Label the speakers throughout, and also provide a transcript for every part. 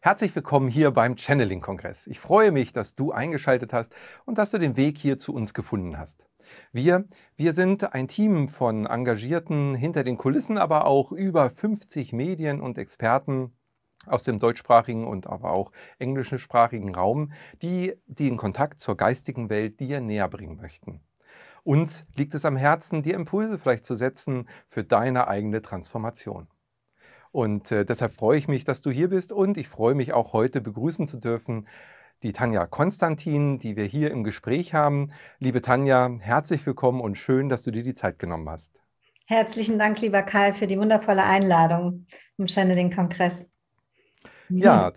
Speaker 1: Herzlich willkommen hier beim Channeling-Kongress. Ich freue mich, dass du eingeschaltet hast und dass du den Weg hier zu uns gefunden hast. Wir, wir sind ein Team von Engagierten hinter den Kulissen, aber auch über 50 Medien und Experten aus dem deutschsprachigen und aber auch englischsprachigen Raum, die den Kontakt zur geistigen Welt dir näher bringen möchten. Uns liegt es am Herzen, dir Impulse vielleicht zu setzen für deine eigene Transformation. Und äh, deshalb freue ich mich, dass du hier bist und ich freue mich auch heute begrüßen zu dürfen die Tanja Konstantin, die wir hier im Gespräch haben. Liebe Tanja, herzlich willkommen und schön, dass du dir die Zeit genommen hast.
Speaker 2: Herzlichen Dank, lieber Karl, für die wundervolle Einladung im Channeling-Kongress.
Speaker 1: Ja,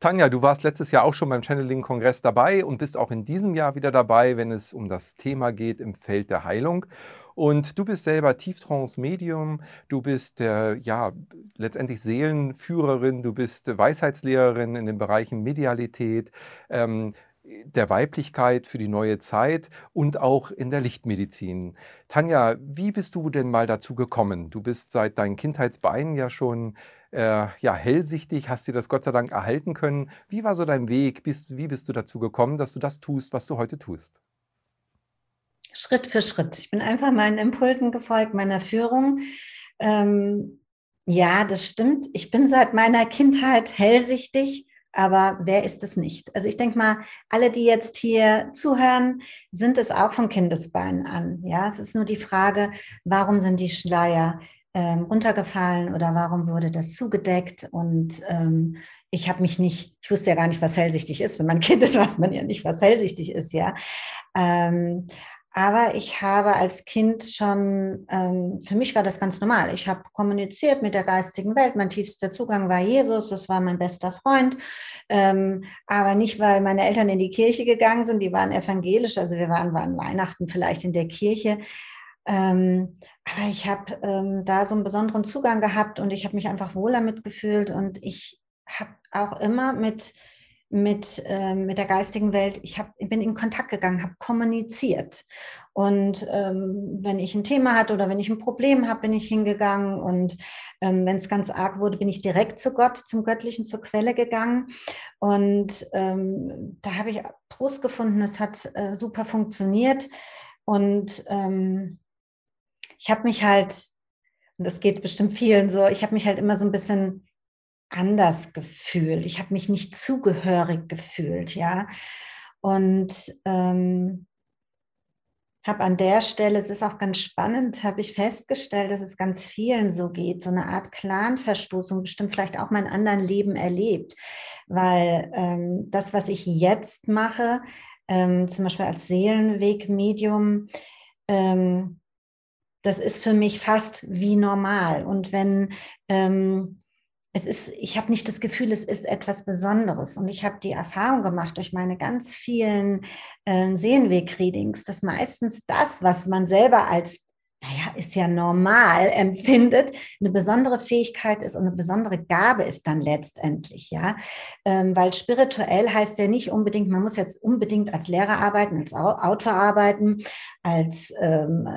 Speaker 1: Tanja, du warst letztes Jahr auch schon beim Channeling-Kongress dabei und bist auch in diesem Jahr wieder dabei, wenn es um das Thema geht im Feld der Heilung. Und du bist selber Tieftrance-Medium, du bist äh, ja letztendlich Seelenführerin, du bist Weisheitslehrerin in den Bereichen Medialität, ähm, der Weiblichkeit für die neue Zeit und auch in der Lichtmedizin. Tanja, wie bist du denn mal dazu gekommen? Du bist seit deinen Kindheitsbeinen ja schon äh, ja, hellsichtig, hast dir das Gott sei Dank erhalten können. Wie war so dein Weg? Bist, wie bist du dazu gekommen, dass du das tust, was du heute tust?
Speaker 2: Schritt für Schritt. Ich bin einfach meinen Impulsen gefolgt, meiner Führung. Ähm, ja, das stimmt. Ich bin seit meiner Kindheit hellsichtig, aber wer ist es nicht? Also ich denke mal, alle, die jetzt hier zuhören, sind es auch von Kindesbeinen an. Ja, es ist nur die Frage, warum sind die Schleier ähm, runtergefallen oder warum wurde das zugedeckt? Und ähm, ich habe mich nicht, ich wusste ja gar nicht, was hellsichtig ist. Wenn man Kind ist, weiß man ja nicht, was hellsichtig ist, ja. Ähm, aber ich habe als Kind schon, ähm, für mich war das ganz normal. Ich habe kommuniziert mit der geistigen Welt. Mein tiefster Zugang war Jesus, das war mein bester Freund. Ähm, aber nicht, weil meine Eltern in die Kirche gegangen sind, die waren evangelisch. Also wir waren, waren Weihnachten vielleicht in der Kirche. Ähm, aber ich habe ähm, da so einen besonderen Zugang gehabt und ich habe mich einfach wohl damit gefühlt. Und ich habe auch immer mit mit, äh, mit der geistigen Welt, ich, hab, bin in Kontakt gegangen, habe kommuniziert. Und ähm, wenn ich ein Thema hatte oder wenn ich ein Problem habe, bin ich hingegangen. Und ähm, wenn es ganz arg wurde, bin ich direkt zu Gott, zum Göttlichen, zur Quelle gegangen. Und ähm, da habe ich Trost gefunden, es hat äh, super funktioniert. Und ähm, ich habe mich halt, und das geht bestimmt vielen so, ich habe mich halt immer so ein bisschen anders gefühlt. Ich habe mich nicht zugehörig gefühlt, ja. Und ähm, habe an der Stelle, es ist auch ganz spannend, habe ich festgestellt, dass es ganz vielen so geht, so eine Art Clanverstoßung, bestimmt vielleicht auch mein anderen Leben erlebt, weil ähm, das, was ich jetzt mache, ähm, zum Beispiel als Seelenwegmedium, ähm, das ist für mich fast wie normal. Und wenn ähm, es ist, ich habe nicht das Gefühl, es ist etwas Besonderes. Und ich habe die Erfahrung gemacht durch meine ganz vielen äh, Sehenweg-Readings, dass meistens das, was man selber als naja, ist ja normal, empfindet, eine besondere Fähigkeit ist und eine besondere Gabe ist dann letztendlich, ja. Ähm, weil spirituell heißt ja nicht unbedingt, man muss jetzt unbedingt als Lehrer arbeiten, als Autor arbeiten, als ähm,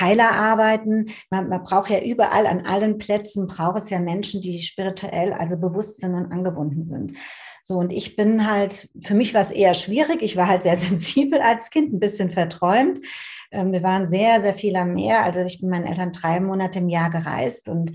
Speaker 2: Heiler arbeiten. Man, man braucht ja überall, an allen Plätzen braucht es ja Menschen, die spirituell, also bewusst sind und angebunden sind. So, und ich bin halt, für mich war es eher schwierig. Ich war halt sehr sensibel als Kind, ein bisschen verträumt. Ähm, wir waren sehr, sehr viel am Meer. Also ich bin meinen Eltern drei Monate im Jahr gereist und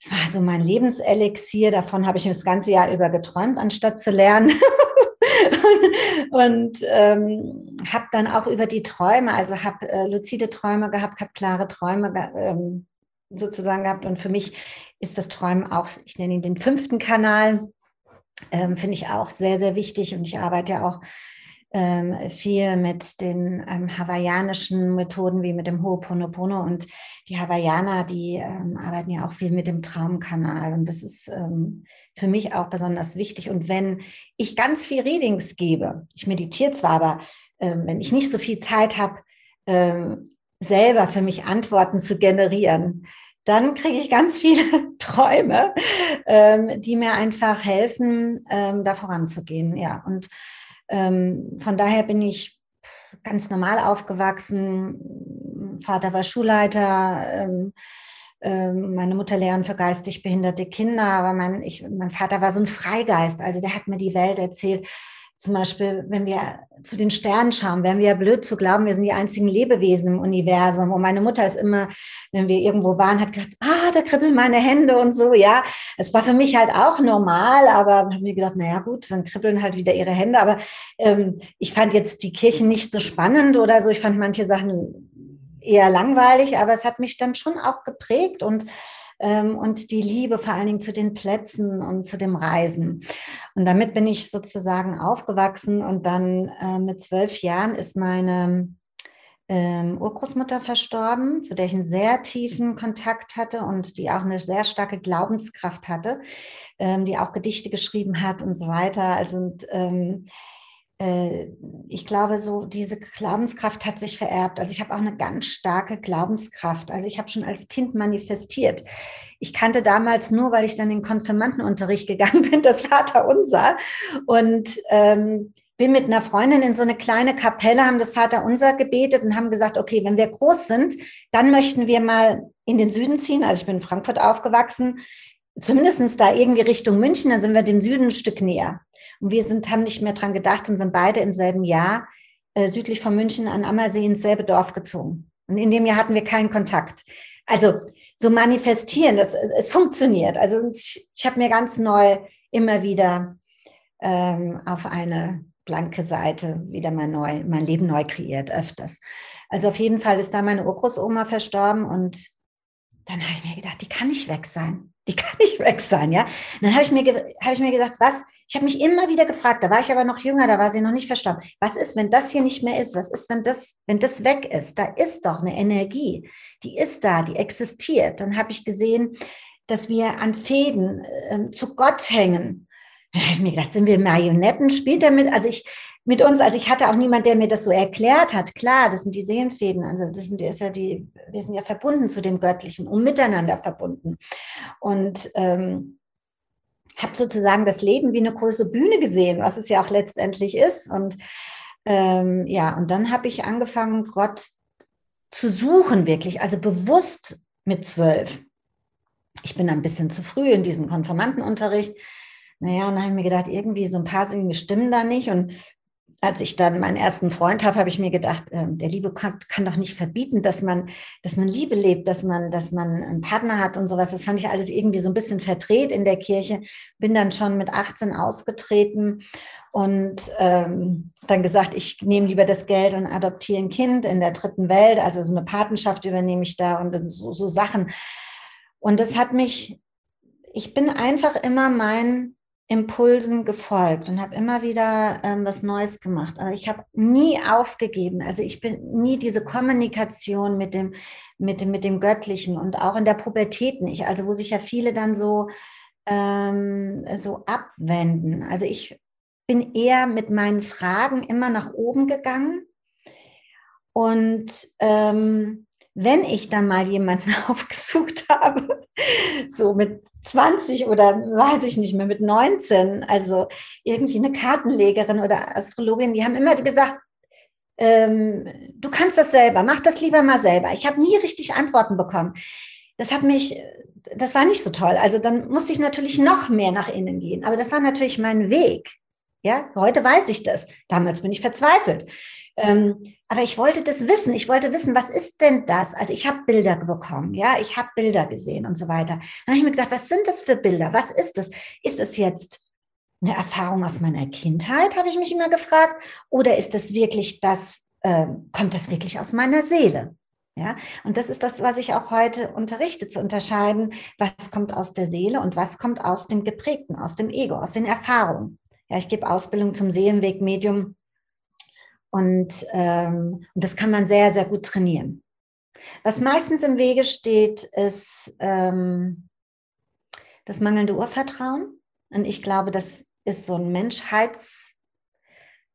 Speaker 2: es war so mein Lebenselixier. Davon habe ich das ganze Jahr über geträumt, anstatt zu lernen. und ähm, habe dann auch über die Träume, also habe äh, luzide Träume gehabt, habe klare Träume ähm, sozusagen gehabt. Und für mich ist das Träumen auch, ich nenne ihn den fünften Kanal, ähm, finde ich auch sehr, sehr wichtig. Und ich arbeite ja auch ähm, viel mit den ähm, hawaiianischen Methoden wie mit dem Ho'oponopono und die Hawaiianer, die ähm, arbeiten ja auch viel mit dem Traumkanal und das ist ähm, für mich auch besonders wichtig. Und wenn ich ganz viel Readings gebe, ich meditiere zwar, aber ähm, wenn ich nicht so viel Zeit habe, selber für mich Antworten zu generieren, dann kriege ich ganz viele Träume, ähm, die mir einfach helfen, ähm, da voranzugehen. Ja, und ähm, von daher bin ich ganz normal aufgewachsen. Vater war Schulleiter. Ähm, ähm, meine Mutter Lehrerin für geistig behinderte Kinder, aber mein, ich, mein Vater war so ein Freigeist, also der hat mir die Welt erzählt. Zum Beispiel, wenn wir zu den Sternen schauen, wären wir ja blöd zu glauben, wir sind die einzigen Lebewesen im Universum. Und meine Mutter ist immer, wenn wir irgendwo waren, hat gesagt, ah, da kribbeln meine Hände und so, ja. Es war für mich halt auch normal, aber habe mir gedacht, naja gut, dann kribbeln halt wieder ihre Hände. Aber ähm, ich fand jetzt die Kirchen nicht so spannend oder so. Ich fand manche Sachen eher langweilig, aber es hat mich dann schon auch geprägt und ähm, und die Liebe vor allen Dingen zu den Plätzen und zu dem Reisen. Und damit bin ich sozusagen aufgewachsen und dann äh, mit zwölf Jahren ist meine ähm, Urgroßmutter verstorben, zu der ich einen sehr tiefen Kontakt hatte und die auch eine sehr starke Glaubenskraft hatte, ähm, die auch Gedichte geschrieben hat und so weiter. Also und, ähm, äh, ich glaube, so diese Glaubenskraft hat sich vererbt. Also ich habe auch eine ganz starke Glaubenskraft. Also ich habe schon als Kind manifestiert. Ich kannte damals nur, weil ich dann in den Konfirmandenunterricht gegangen bin, das Vaterunser. Und ähm, bin mit einer Freundin in so eine kleine Kapelle, haben das Vaterunser gebetet und haben gesagt, okay, wenn wir groß sind, dann möchten wir mal in den Süden ziehen. Also ich bin in Frankfurt aufgewachsen, zumindest da irgendwie Richtung München, dann sind wir dem Süden ein Stück näher. Und wir sind, haben nicht mehr dran gedacht und sind beide im selben Jahr äh, südlich von München an Ammersee ins selbe Dorf gezogen. Und in dem Jahr hatten wir keinen Kontakt. Also so manifestieren, das, es, es funktioniert. Also ich, ich habe mir ganz neu immer wieder ähm, auf eine blanke Seite wieder mal neu, mein Leben neu kreiert, öfters. Also auf jeden Fall ist da meine Urgroßoma verstorben und dann habe ich mir gedacht, die kann nicht weg sein die kann nicht weg sein, ja. Und dann habe ich mir, habe ich mir gesagt, was? Ich habe mich immer wieder gefragt, da war ich aber noch jünger, da war sie noch nicht verstorben. Was ist, wenn das hier nicht mehr ist? Was ist, wenn das, wenn das weg ist? Da ist doch eine Energie, die ist da, die existiert. Dann habe ich gesehen, dass wir an Fäden äh, zu Gott hängen. Dann habe ich mir gedacht, sind wir Marionetten? Spielt er mit? Also ich, mit uns, also ich hatte auch niemand, der mir das so erklärt hat. Klar, das sind die Seelenfäden, also das sind ist ja die, wir sind ja verbunden zu dem Göttlichen und miteinander verbunden. Und ähm, habe sozusagen das Leben wie eine große Bühne gesehen, was es ja auch letztendlich ist. Und ähm, ja, und dann habe ich angefangen, Gott zu suchen, wirklich, also bewusst mit zwölf. Ich bin ein bisschen zu früh in diesen Konformantenunterricht. Naja, und dann habe ich mir gedacht, irgendwie so ein paar Dinge stimmen da nicht. Und als ich dann meinen ersten Freund habe, habe ich mir gedacht, äh, der Liebe kann, kann, doch nicht verbieten, dass man, dass man Liebe lebt, dass man, dass man einen Partner hat und sowas. Das fand ich alles irgendwie so ein bisschen verdreht in der Kirche. Bin dann schon mit 18 ausgetreten und ähm, dann gesagt, ich nehme lieber das Geld und adoptiere ein Kind in der dritten Welt. Also so eine Patenschaft übernehme ich da und so, so Sachen. Und das hat mich, ich bin einfach immer mein Impulsen gefolgt und habe immer wieder ähm, was Neues gemacht. Aber ich habe nie aufgegeben. Also ich bin nie diese Kommunikation mit dem, mit dem, mit dem Göttlichen und auch in der Pubertät nicht. Also wo sich ja viele dann so, ähm, so abwenden. Also ich bin eher mit meinen Fragen immer nach oben gegangen und ähm, wenn ich dann mal jemanden aufgesucht habe, so mit 20 oder weiß ich nicht mehr, mit 19, also irgendwie eine Kartenlegerin oder Astrologin, die haben immer gesagt, ähm, du kannst das selber, mach das lieber mal selber. Ich habe nie richtig Antworten bekommen. Das hat mich, das war nicht so toll. Also dann musste ich natürlich noch mehr nach innen gehen. Aber das war natürlich mein Weg. Ja, heute weiß ich das. Damals bin ich verzweifelt. Ähm, aber ich wollte das wissen. Ich wollte wissen, was ist denn das? Also ich habe Bilder bekommen, ja, ich habe Bilder gesehen und so weiter. Dann habe ich mir gedacht, was sind das für Bilder? Was ist das? Ist es jetzt eine Erfahrung aus meiner Kindheit, habe ich mich immer gefragt, oder ist das wirklich das, äh, kommt das wirklich aus meiner Seele? Ja, und das ist das, was ich auch heute unterrichte, zu unterscheiden, was kommt aus der Seele und was kommt aus dem Geprägten, aus dem Ego, aus den Erfahrungen. Ja, ich gebe Ausbildung zum Seelenweg-Medium und, ähm, und das kann man sehr, sehr gut trainieren. Was meistens im Wege steht, ist ähm, das mangelnde Urvertrauen. Und ich glaube, das ist so ein Menschheits,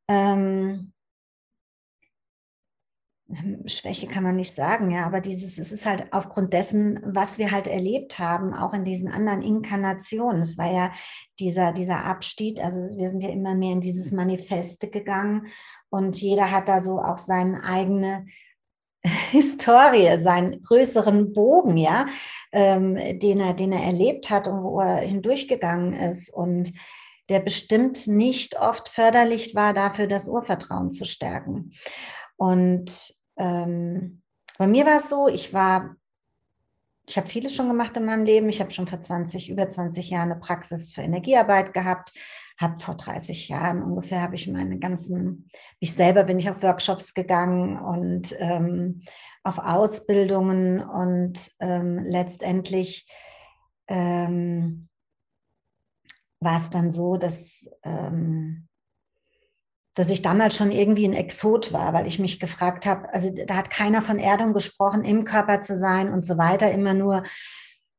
Speaker 2: ähm, Schwäche kann man nicht sagen, ja, aber dieses, es ist halt aufgrund dessen, was wir halt erlebt haben, auch in diesen anderen Inkarnationen. Es war ja dieser, dieser Abstieg, also wir sind ja immer mehr in dieses Manifeste gegangen und jeder hat da so auch seine eigene Historie, seinen größeren Bogen, ja, ähm, den, er, den er erlebt hat und wo er hindurchgegangen ist und der bestimmt nicht oft förderlich war, dafür das Urvertrauen zu stärken. Und ähm, bei mir war es so, ich war, ich habe vieles schon gemacht in meinem Leben. Ich habe schon vor 20, über 20 Jahren eine Praxis für Energiearbeit gehabt, habe vor 30 Jahren ungefähr, habe ich meine ganzen, ich selber bin ich auf Workshops gegangen und ähm, auf Ausbildungen und ähm, letztendlich ähm, war es dann so, dass, ähm, dass ich damals schon irgendwie ein Exot war, weil ich mich gefragt habe, also da hat keiner von Erdung gesprochen, im Körper zu sein und so weiter, immer nur,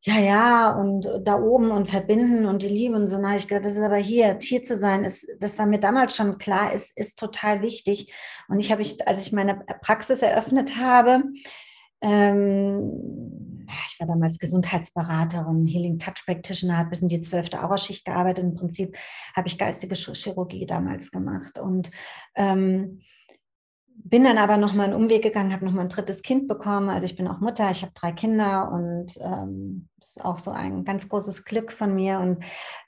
Speaker 2: ja, ja, und da oben und verbinden und die Liebe und so. Na, ich gedacht, das ist aber hier, hier zu sein, ist, das war mir damals schon klar, ist, ist total wichtig. Und ich habe, ich, als ich meine Praxis eröffnet habe, ähm, ich war damals Gesundheitsberaterin, Healing Touch Practitioner, habe bis in die zwölfte Auraschicht gearbeitet. Im Prinzip habe ich geistige Chirurgie damals gemacht und ähm, bin dann aber nochmal einen Umweg gegangen, habe nochmal ein drittes Kind bekommen. Also ich bin auch Mutter, ich habe drei Kinder und ähm, ist auch so ein ganz großes Glück von mir. Und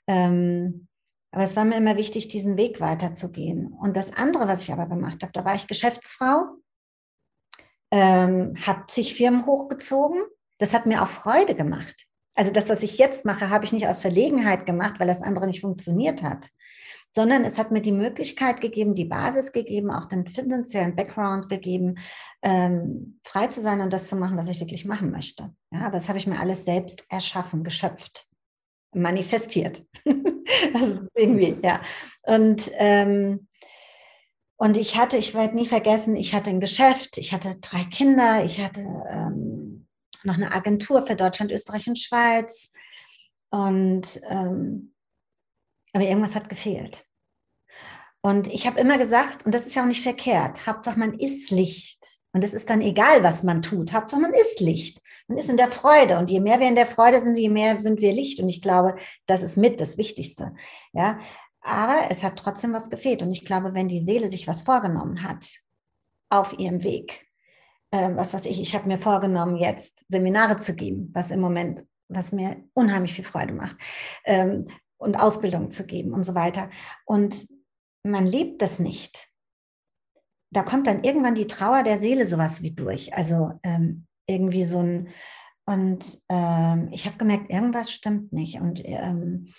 Speaker 2: ähm, aber es war mir immer wichtig, diesen Weg weiterzugehen. Und das andere, was ich aber gemacht habe, da war ich Geschäftsfrau, ähm, habe zig Firmen hochgezogen. Das hat mir auch Freude gemacht. Also das, was ich jetzt mache, habe ich nicht aus Verlegenheit gemacht, weil das andere nicht funktioniert hat, sondern es hat mir die Möglichkeit gegeben, die Basis gegeben, auch den finanziellen Background gegeben, ähm, frei zu sein und das zu machen, was ich wirklich machen möchte. Ja, aber das habe ich mir alles selbst erschaffen, geschöpft, manifestiert. das ist irgendwie, ja. Und ähm, und ich hatte, ich werde nie vergessen, ich hatte ein Geschäft, ich hatte drei Kinder, ich hatte ähm, noch eine Agentur für Deutschland, Österreich und Schweiz. Und ähm, aber irgendwas hat gefehlt. Und ich habe immer gesagt, und das ist ja auch nicht verkehrt, Hauptsache man ist Licht. Und es ist dann egal, was man tut. Hauptsache man ist Licht. Man ist in der Freude. Und je mehr wir in der Freude sind, je mehr sind wir Licht. Und ich glaube, das ist mit das Wichtigste. Ja, aber es hat trotzdem was gefehlt. Und ich glaube, wenn die Seele sich was vorgenommen hat auf ihrem Weg, äh, was weiß ich, ich habe mir vorgenommen, jetzt Seminare zu geben, was im Moment, was mir unheimlich viel Freude macht, ähm, und Ausbildung zu geben und so weiter. Und man lebt das nicht. Da kommt dann irgendwann die Trauer der Seele sowas wie durch. Also ähm, irgendwie so ein, und ähm, ich habe gemerkt, irgendwas stimmt nicht. Und ähm,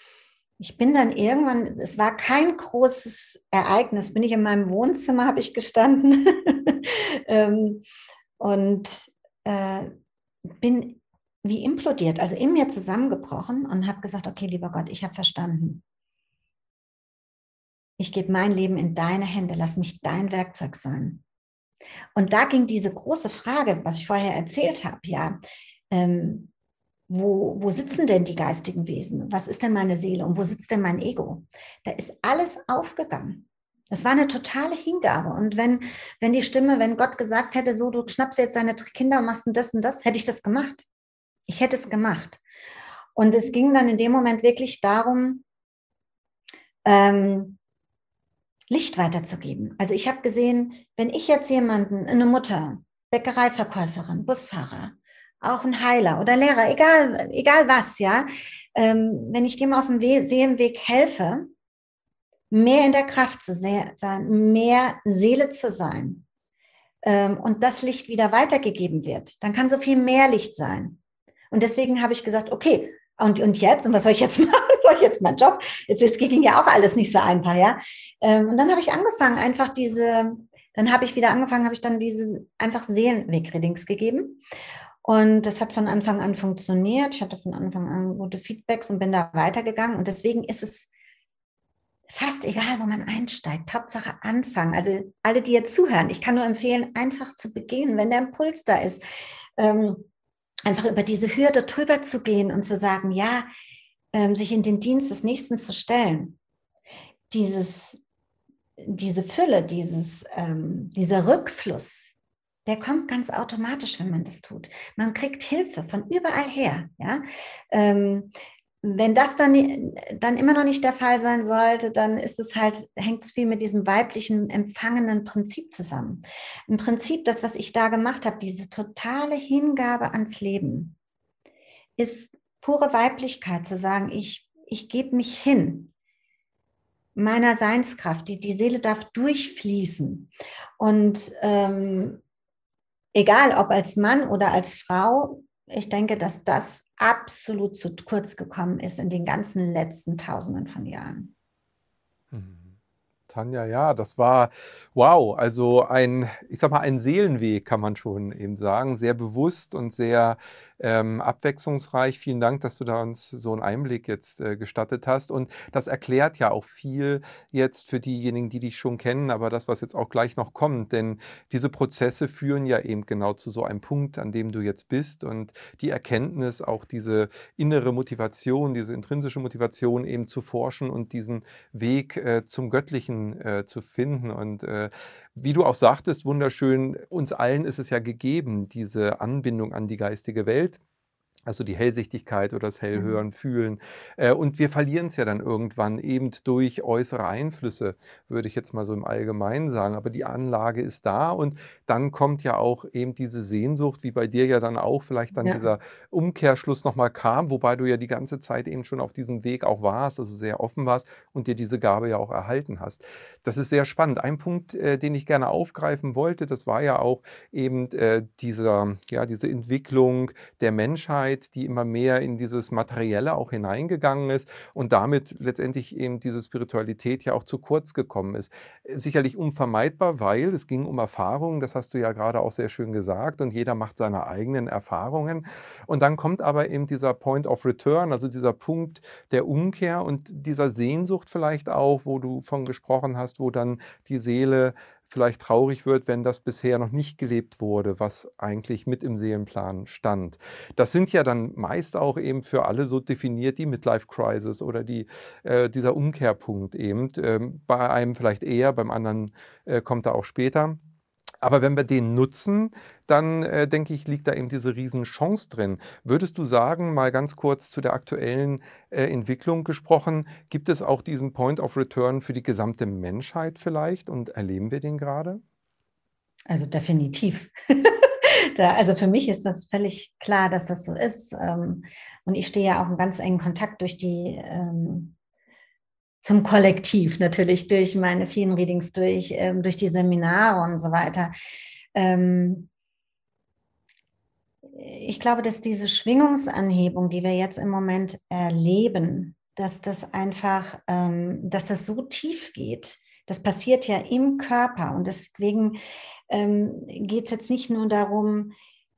Speaker 2: ich bin dann irgendwann, es war kein großes Ereignis, bin ich in meinem Wohnzimmer, habe ich gestanden ähm, und äh, bin wie implodiert, also in mir zusammengebrochen und habe gesagt, okay, lieber Gott, ich habe verstanden. Ich gebe mein Leben in deine Hände, lass mich dein Werkzeug sein. Und da ging diese große Frage, was ich vorher erzählt habe, ja, ähm, wo, wo sitzen denn die geistigen Wesen? Was ist denn meine Seele und wo sitzt denn mein Ego? Da ist alles aufgegangen. Das war eine totale Hingabe. Und wenn, wenn die Stimme, wenn Gott gesagt hätte, so, du schnappst jetzt deine Kinder und machst das und das, hätte ich das gemacht. Ich hätte es gemacht. Und es ging dann in dem Moment wirklich darum, ähm, Licht weiterzugeben. Also ich habe gesehen, wenn ich jetzt jemanden, eine Mutter, Bäckereiverkäuferin, Busfahrer, auch ein Heiler oder Lehrer, egal, egal was, ja. Ähm, wenn ich dem auf dem We Seelenweg helfe, mehr in der Kraft zu sein, mehr Seele zu sein ähm, und das Licht wieder weitergegeben wird, dann kann so viel mehr Licht sein. Und deswegen habe ich gesagt, okay, und, und jetzt? Und was soll ich jetzt machen? soll ich jetzt meinen Job? Jetzt ist, ging ja auch alles nicht so einfach, ja. Ähm, und dann habe ich angefangen, einfach diese, dann habe ich wieder angefangen, habe ich dann diese einfach Seelenweg-Readings gegeben. Und das hat von Anfang an funktioniert. Ich hatte von Anfang an gute Feedbacks und bin da weitergegangen. Und deswegen ist es fast egal, wo man einsteigt. Hauptsache anfangen. Also alle, die jetzt zuhören, ich kann nur empfehlen, einfach zu beginnen, wenn der Impuls da ist. Ähm, einfach über diese Hürde drüber zu gehen und zu sagen, ja, ähm, sich in den Dienst des Nächsten zu stellen. Dieses, diese Fülle, dieses, ähm, dieser Rückfluss, der kommt ganz automatisch, wenn man das tut. Man kriegt Hilfe von überall her. Ja? Ähm, wenn das dann, dann immer noch nicht der Fall sein sollte, dann ist es halt, hängt es viel mit diesem weiblichen empfangenen Prinzip zusammen. Im Prinzip, das, was ich da gemacht habe, diese totale Hingabe ans Leben, ist pure Weiblichkeit zu sagen, ich, ich gebe mich hin meiner Seinskraft, die, die Seele darf durchfließen. Und ähm, egal ob als Mann oder als Frau, ich denke, dass das absolut zu kurz gekommen ist in den ganzen letzten Tausenden von Jahren.
Speaker 1: Mhm. Tanja, ja, das war wow, also ein, ich sag mal, ein Seelenweg kann man schon eben sagen, sehr bewusst und sehr ähm, abwechslungsreich. Vielen Dank, dass du da uns so einen Einblick jetzt äh, gestattet hast. Und das erklärt ja auch viel jetzt für diejenigen, die dich schon kennen, aber das, was jetzt auch gleich noch kommt. Denn diese Prozesse führen ja eben genau zu so einem Punkt, an dem du jetzt bist. Und die Erkenntnis, auch diese innere Motivation, diese intrinsische Motivation eben zu forschen und diesen Weg äh, zum Göttlichen äh, zu finden. Und äh, wie du auch sagtest, wunderschön, uns allen ist es ja gegeben, diese Anbindung an die geistige Welt also die Hellsichtigkeit oder das mhm. Hellhören, mhm. Fühlen. Äh, und wir verlieren es ja dann irgendwann eben durch äußere Einflüsse, würde ich jetzt mal so im Allgemeinen sagen. Aber die Anlage ist da und dann kommt ja auch eben diese Sehnsucht, wie bei dir ja dann auch vielleicht dann ja. dieser Umkehrschluss nochmal kam, wobei du ja die ganze Zeit eben schon auf diesem Weg auch warst, also sehr offen warst und dir diese Gabe ja auch erhalten hast. Das ist sehr spannend. Ein Punkt, äh, den ich gerne aufgreifen wollte, das war ja auch eben äh, dieser, ja, diese Entwicklung der Menschheit Zeit, die immer mehr in dieses Materielle auch hineingegangen ist und damit letztendlich eben diese Spiritualität ja auch zu kurz gekommen ist. Sicherlich unvermeidbar, weil es ging um Erfahrungen, das hast du ja gerade auch sehr schön gesagt, und jeder macht seine eigenen Erfahrungen. Und dann kommt aber eben dieser Point of Return, also dieser Punkt der Umkehr und dieser Sehnsucht vielleicht auch, wo du von gesprochen hast, wo dann die Seele vielleicht traurig wird, wenn das bisher noch nicht gelebt wurde, was eigentlich mit im Seelenplan stand. Das sind ja dann meist auch eben für alle so definiert die Midlife Crisis oder die, äh, dieser Umkehrpunkt eben. Ähm, bei einem vielleicht eher, beim anderen äh, kommt er auch später. Aber wenn wir den nutzen, dann äh, denke ich, liegt da eben diese Riesenchance drin. Würdest du sagen, mal ganz kurz zu der aktuellen äh, Entwicklung gesprochen, gibt es auch diesen Point of Return für die gesamte Menschheit vielleicht und erleben wir den gerade?
Speaker 2: Also definitiv. da, also für mich ist das völlig klar, dass das so ist. Ähm, und ich stehe ja auch in ganz engen Kontakt durch die ähm, zum Kollektiv natürlich durch meine vielen Readings, durch, ähm, durch die Seminare und so weiter. Ähm, ich glaube, dass diese Schwingungsanhebung, die wir jetzt im Moment erleben, dass das einfach, ähm, dass das so tief geht. Das passiert ja im Körper und deswegen ähm, geht es jetzt nicht nur darum,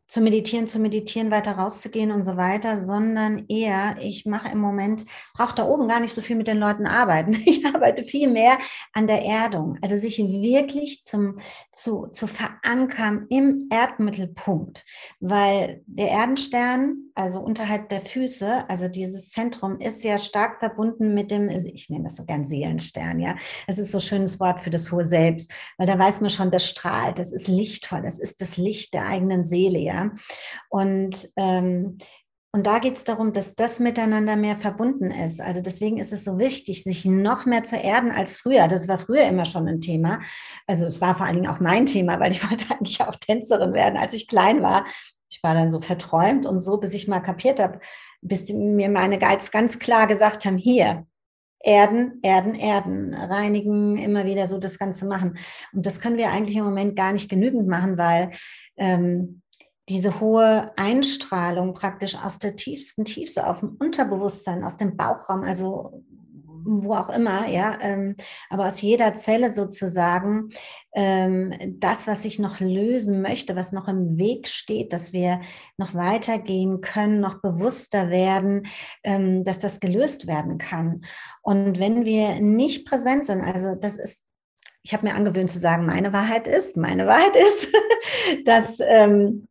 Speaker 2: zu meditieren, zu meditieren, weiter rauszugehen und so weiter, sondern eher, ich mache im Moment, brauche da oben gar nicht so viel mit den Leuten arbeiten. Ich arbeite viel mehr an der Erdung, also sich wirklich zum, zu, zu verankern im Erdmittelpunkt, weil der Erdenstern, also unterhalb der Füße, also dieses Zentrum ist ja stark verbunden mit dem, ich nenne das so gern Seelenstern, ja. Das ist so ein schönes Wort für das hohe Selbst, weil da weiß man schon, das strahlt, das ist lichtvoll, das ist das Licht der eigenen Seele, ja. Und, ähm, und da geht es darum, dass das miteinander mehr verbunden ist. Also deswegen ist es so wichtig, sich noch mehr zu erden als früher. Das war früher immer schon ein Thema. Also es war vor allen Dingen auch mein Thema, weil ich wollte eigentlich auch Tänzerin werden, als ich klein war. Ich war dann so verträumt und so, bis ich mal kapiert habe, bis mir meine Guides ganz klar gesagt haben, hier, Erden, Erden, Erden, reinigen, immer wieder so das Ganze machen. Und das können wir eigentlich im Moment gar nicht genügend machen, weil ähm, diese hohe Einstrahlung praktisch aus der tiefsten Tiefe, auf dem Unterbewusstsein, aus dem Bauchraum, also wo auch immer, ja, ähm, aber aus jeder Zelle sozusagen ähm, das, was ich noch lösen möchte, was noch im Weg steht, dass wir noch weitergehen können, noch bewusster werden, ähm, dass das gelöst werden kann. Und wenn wir nicht präsent sind, also das ist ich habe mir angewöhnt zu sagen, meine Wahrheit ist, meine Wahrheit ist, dass ähm,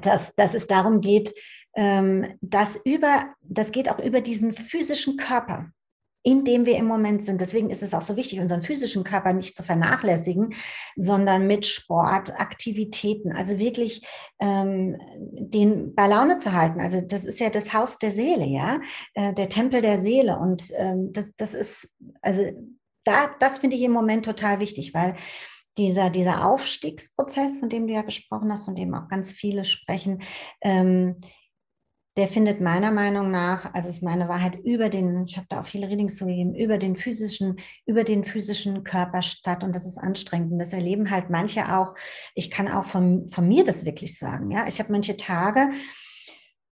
Speaker 2: dass, dass es darum geht, ähm, dass über, das geht auch über diesen physischen Körper. in dem wir im Moment sind. Deswegen ist es auch so wichtig, unseren physischen Körper nicht zu vernachlässigen, sondern mit Sport, Aktivitäten, also wirklich ähm, den bei Laune zu halten. Also das ist ja das Haus der Seele, ja, äh, der Tempel der Seele. Und ähm, das, das ist, also da, das finde ich im Moment total wichtig, weil dieser, dieser Aufstiegsprozess, von dem du ja gesprochen hast, von dem auch ganz viele sprechen, ähm, der findet meiner Meinung nach, also ist meine Wahrheit, über den, ich habe da auch viele Readings zugegeben, über den physischen, über den physischen Körper statt. Und das ist anstrengend. Und das erleben halt manche auch. Ich kann auch von, von mir das wirklich sagen. Ja, ich habe manche Tage,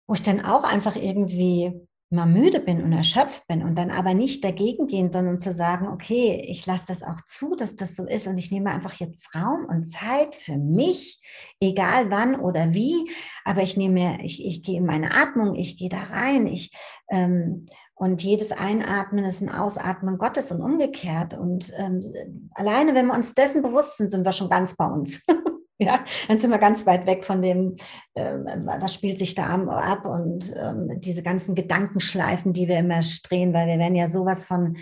Speaker 2: wo ich dann auch einfach irgendwie mal müde bin und erschöpft bin und dann aber nicht dagegen gehen, sondern zu sagen, okay, ich lasse das auch zu, dass das so ist und ich nehme einfach jetzt Raum und Zeit für mich, egal wann oder wie, aber ich nehme, ich, ich gehe in meine Atmung, ich gehe da rein, ich ähm, und jedes Einatmen ist ein Ausatmen Gottes und umgekehrt. Und ähm, alleine, wenn wir uns dessen bewusst sind, sind wir schon ganz bei uns. Ja, dann sind wir ganz weit weg von dem, äh, was spielt sich da ab und ähm, diese ganzen Gedankenschleifen, die wir immer drehen, weil wir werden ja sowas von,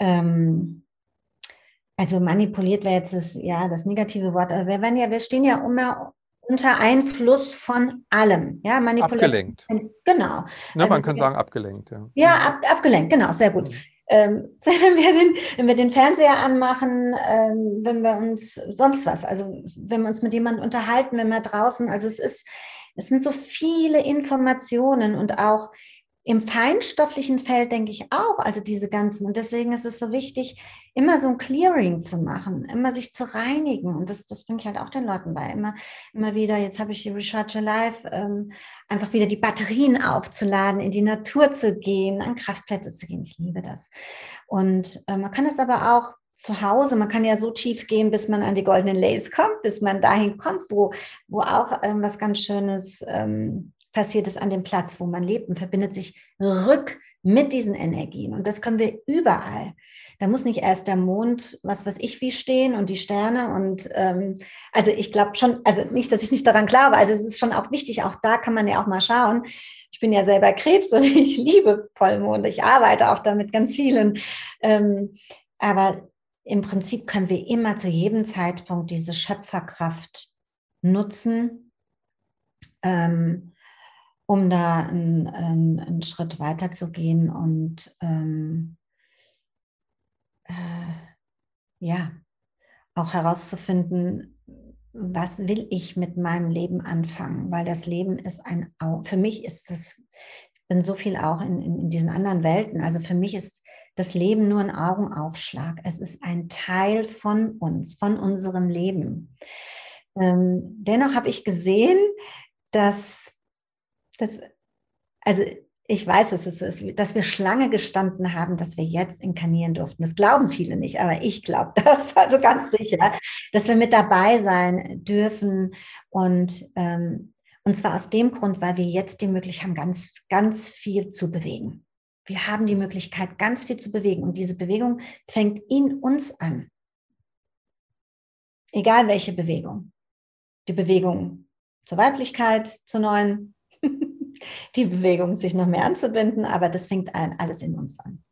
Speaker 2: ähm, also manipuliert wäre jetzt das, ja, das negative Wort, aber wir werden ja, wir stehen ja immer unter Einfluss von allem. Ja,
Speaker 1: Manipulation. Abgelenkt.
Speaker 2: Genau.
Speaker 1: Ne, also, man kann sagen abgelenkt, ja.
Speaker 2: Ja, ab, abgelenkt, genau, sehr gut. Ähm, wenn, wir den, wenn wir den Fernseher anmachen, ähm, wenn wir uns sonst was, also wenn wir uns mit jemandem unterhalten, wenn wir draußen, also es ist, es sind so viele Informationen und auch im feinstofflichen Feld denke ich auch, also diese ganzen. Und deswegen ist es so wichtig, immer so ein Clearing zu machen, immer sich zu reinigen. Und das, das bringe ich halt auch den Leuten bei. Immer, immer wieder, jetzt habe ich die Recharge Alive, ähm, einfach wieder die Batterien aufzuladen, in die Natur zu gehen, an Kraftplätze zu gehen. Ich liebe das. Und äh, man kann das aber auch zu Hause, man kann ja so tief gehen, bis man an die goldenen Lace kommt, bis man dahin kommt, wo, wo auch ähm, was ganz Schönes ähm, passiert es an dem Platz, wo man lebt und verbindet sich rück mit diesen Energien. Und das können wir überall. Da muss nicht erst der Mond, was weiß ich, wie stehen und die Sterne. Und ähm, also ich glaube schon, also nicht, dass ich nicht daran glaube, also es ist schon auch wichtig, auch da kann man ja auch mal schauen. Ich bin ja selber Krebs und ich liebe Vollmond. Ich arbeite auch damit ganz vielen. Ähm, aber im Prinzip können wir immer zu jedem Zeitpunkt diese Schöpferkraft nutzen. Ähm, um da einen, einen, Schritt weiter zu gehen und ähm, äh, ja, auch herauszufinden, was will ich mit meinem Leben anfangen, weil das Leben ist ein, für mich ist das, ich bin so viel auch in, in, in diesen anderen Welten, also für mich ist das Leben nur ein Augenaufschlag. Es ist ein Teil von uns, von unserem Leben. Ähm, dennoch habe ich gesehen, dass das, also ich weiß, dass, es dass wir Schlange gestanden haben, dass wir jetzt inkarnieren durften. Das glauben viele nicht, aber ich glaube das also ganz sicher, dass wir mit dabei sein dürfen und ähm, und zwar aus dem Grund, weil wir jetzt die Möglichkeit haben, ganz, ganz viel zu bewegen. Wir haben die Möglichkeit, ganz viel zu bewegen und diese Bewegung fängt in uns an. Egal welche Bewegung. Die Bewegung zur Weiblichkeit, zur neuen die Bewegung, sich noch mehr anzubinden, aber das fängt alles in uns an.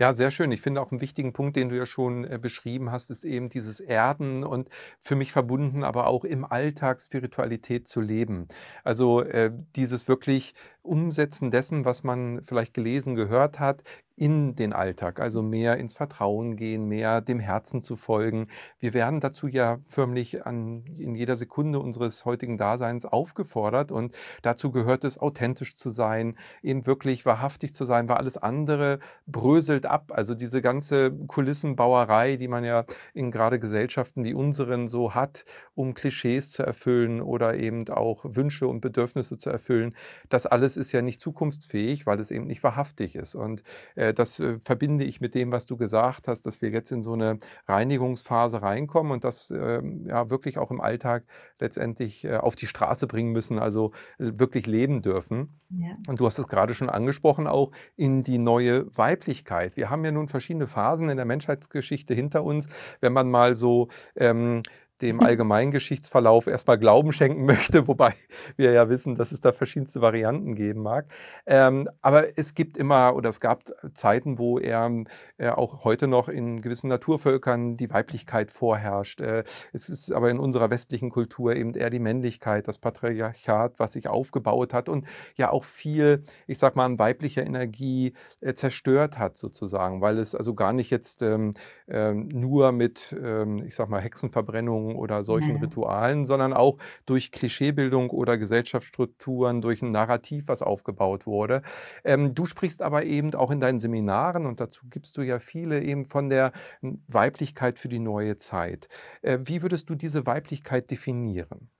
Speaker 1: Ja, sehr schön. Ich finde auch einen wichtigen Punkt, den du ja schon äh, beschrieben hast, ist eben dieses Erden und für mich verbunden, aber auch im Alltag Spiritualität zu leben. Also äh, dieses wirklich Umsetzen dessen, was man vielleicht gelesen, gehört hat, in den Alltag, also mehr ins Vertrauen gehen, mehr dem Herzen zu folgen. Wir werden dazu ja förmlich an, in jeder Sekunde unseres heutigen Daseins aufgefordert und dazu gehört es, authentisch zu sein, eben wirklich wahrhaftig zu sein, weil alles andere bröselt ab. Also diese ganze Kulissenbauerei, die man ja in gerade Gesellschaften wie unseren so hat, um Klischees zu erfüllen oder eben auch Wünsche und Bedürfnisse zu erfüllen, das alles ist ja nicht zukunftsfähig, weil es eben nicht wahrhaftig ist. Und äh, das äh, verbinde ich mit dem, was du gesagt hast, dass wir jetzt in so eine Reinigungsphase reinkommen und das äh, ja wirklich auch im Alltag letztendlich äh, auf die Straße bringen müssen, also wirklich leben dürfen. Ja. Und du hast es gerade schon angesprochen, auch in die neue Weiblichkeit. Wir haben ja nun verschiedene Phasen in der Menschheitsgeschichte hinter uns. Wenn man mal so ähm, dem allgemeinen Geschichtsverlauf erstmal Glauben schenken möchte, wobei wir ja wissen, dass es da verschiedenste Varianten geben mag. Ähm, aber es gibt immer oder es gab Zeiten, wo er äh, auch heute noch in gewissen Naturvölkern die Weiblichkeit vorherrscht. Äh, es ist aber in unserer westlichen Kultur eben eher die Männlichkeit, das Patriarchat, was sich aufgebaut hat und ja auch viel, ich sag mal, an weiblicher Energie äh, zerstört hat sozusagen, weil es also gar nicht jetzt ähm, ähm, nur mit, ähm, ich sag mal, Hexenverbrennungen oder solchen
Speaker 2: Ja.
Speaker 1: Ritualen, sondern auch durch Klischeebildung oder Gesellschaftsstrukturen, durch ein Narrativ, was aufgebaut wurde. Ähm, du sprichst aber eben auch in deinen Seminaren und dazu gibst du ja viele eben von der hm, Weiblichkeit für die neue Zeit. Äh, wie würdest du diese Weiblichkeit definieren?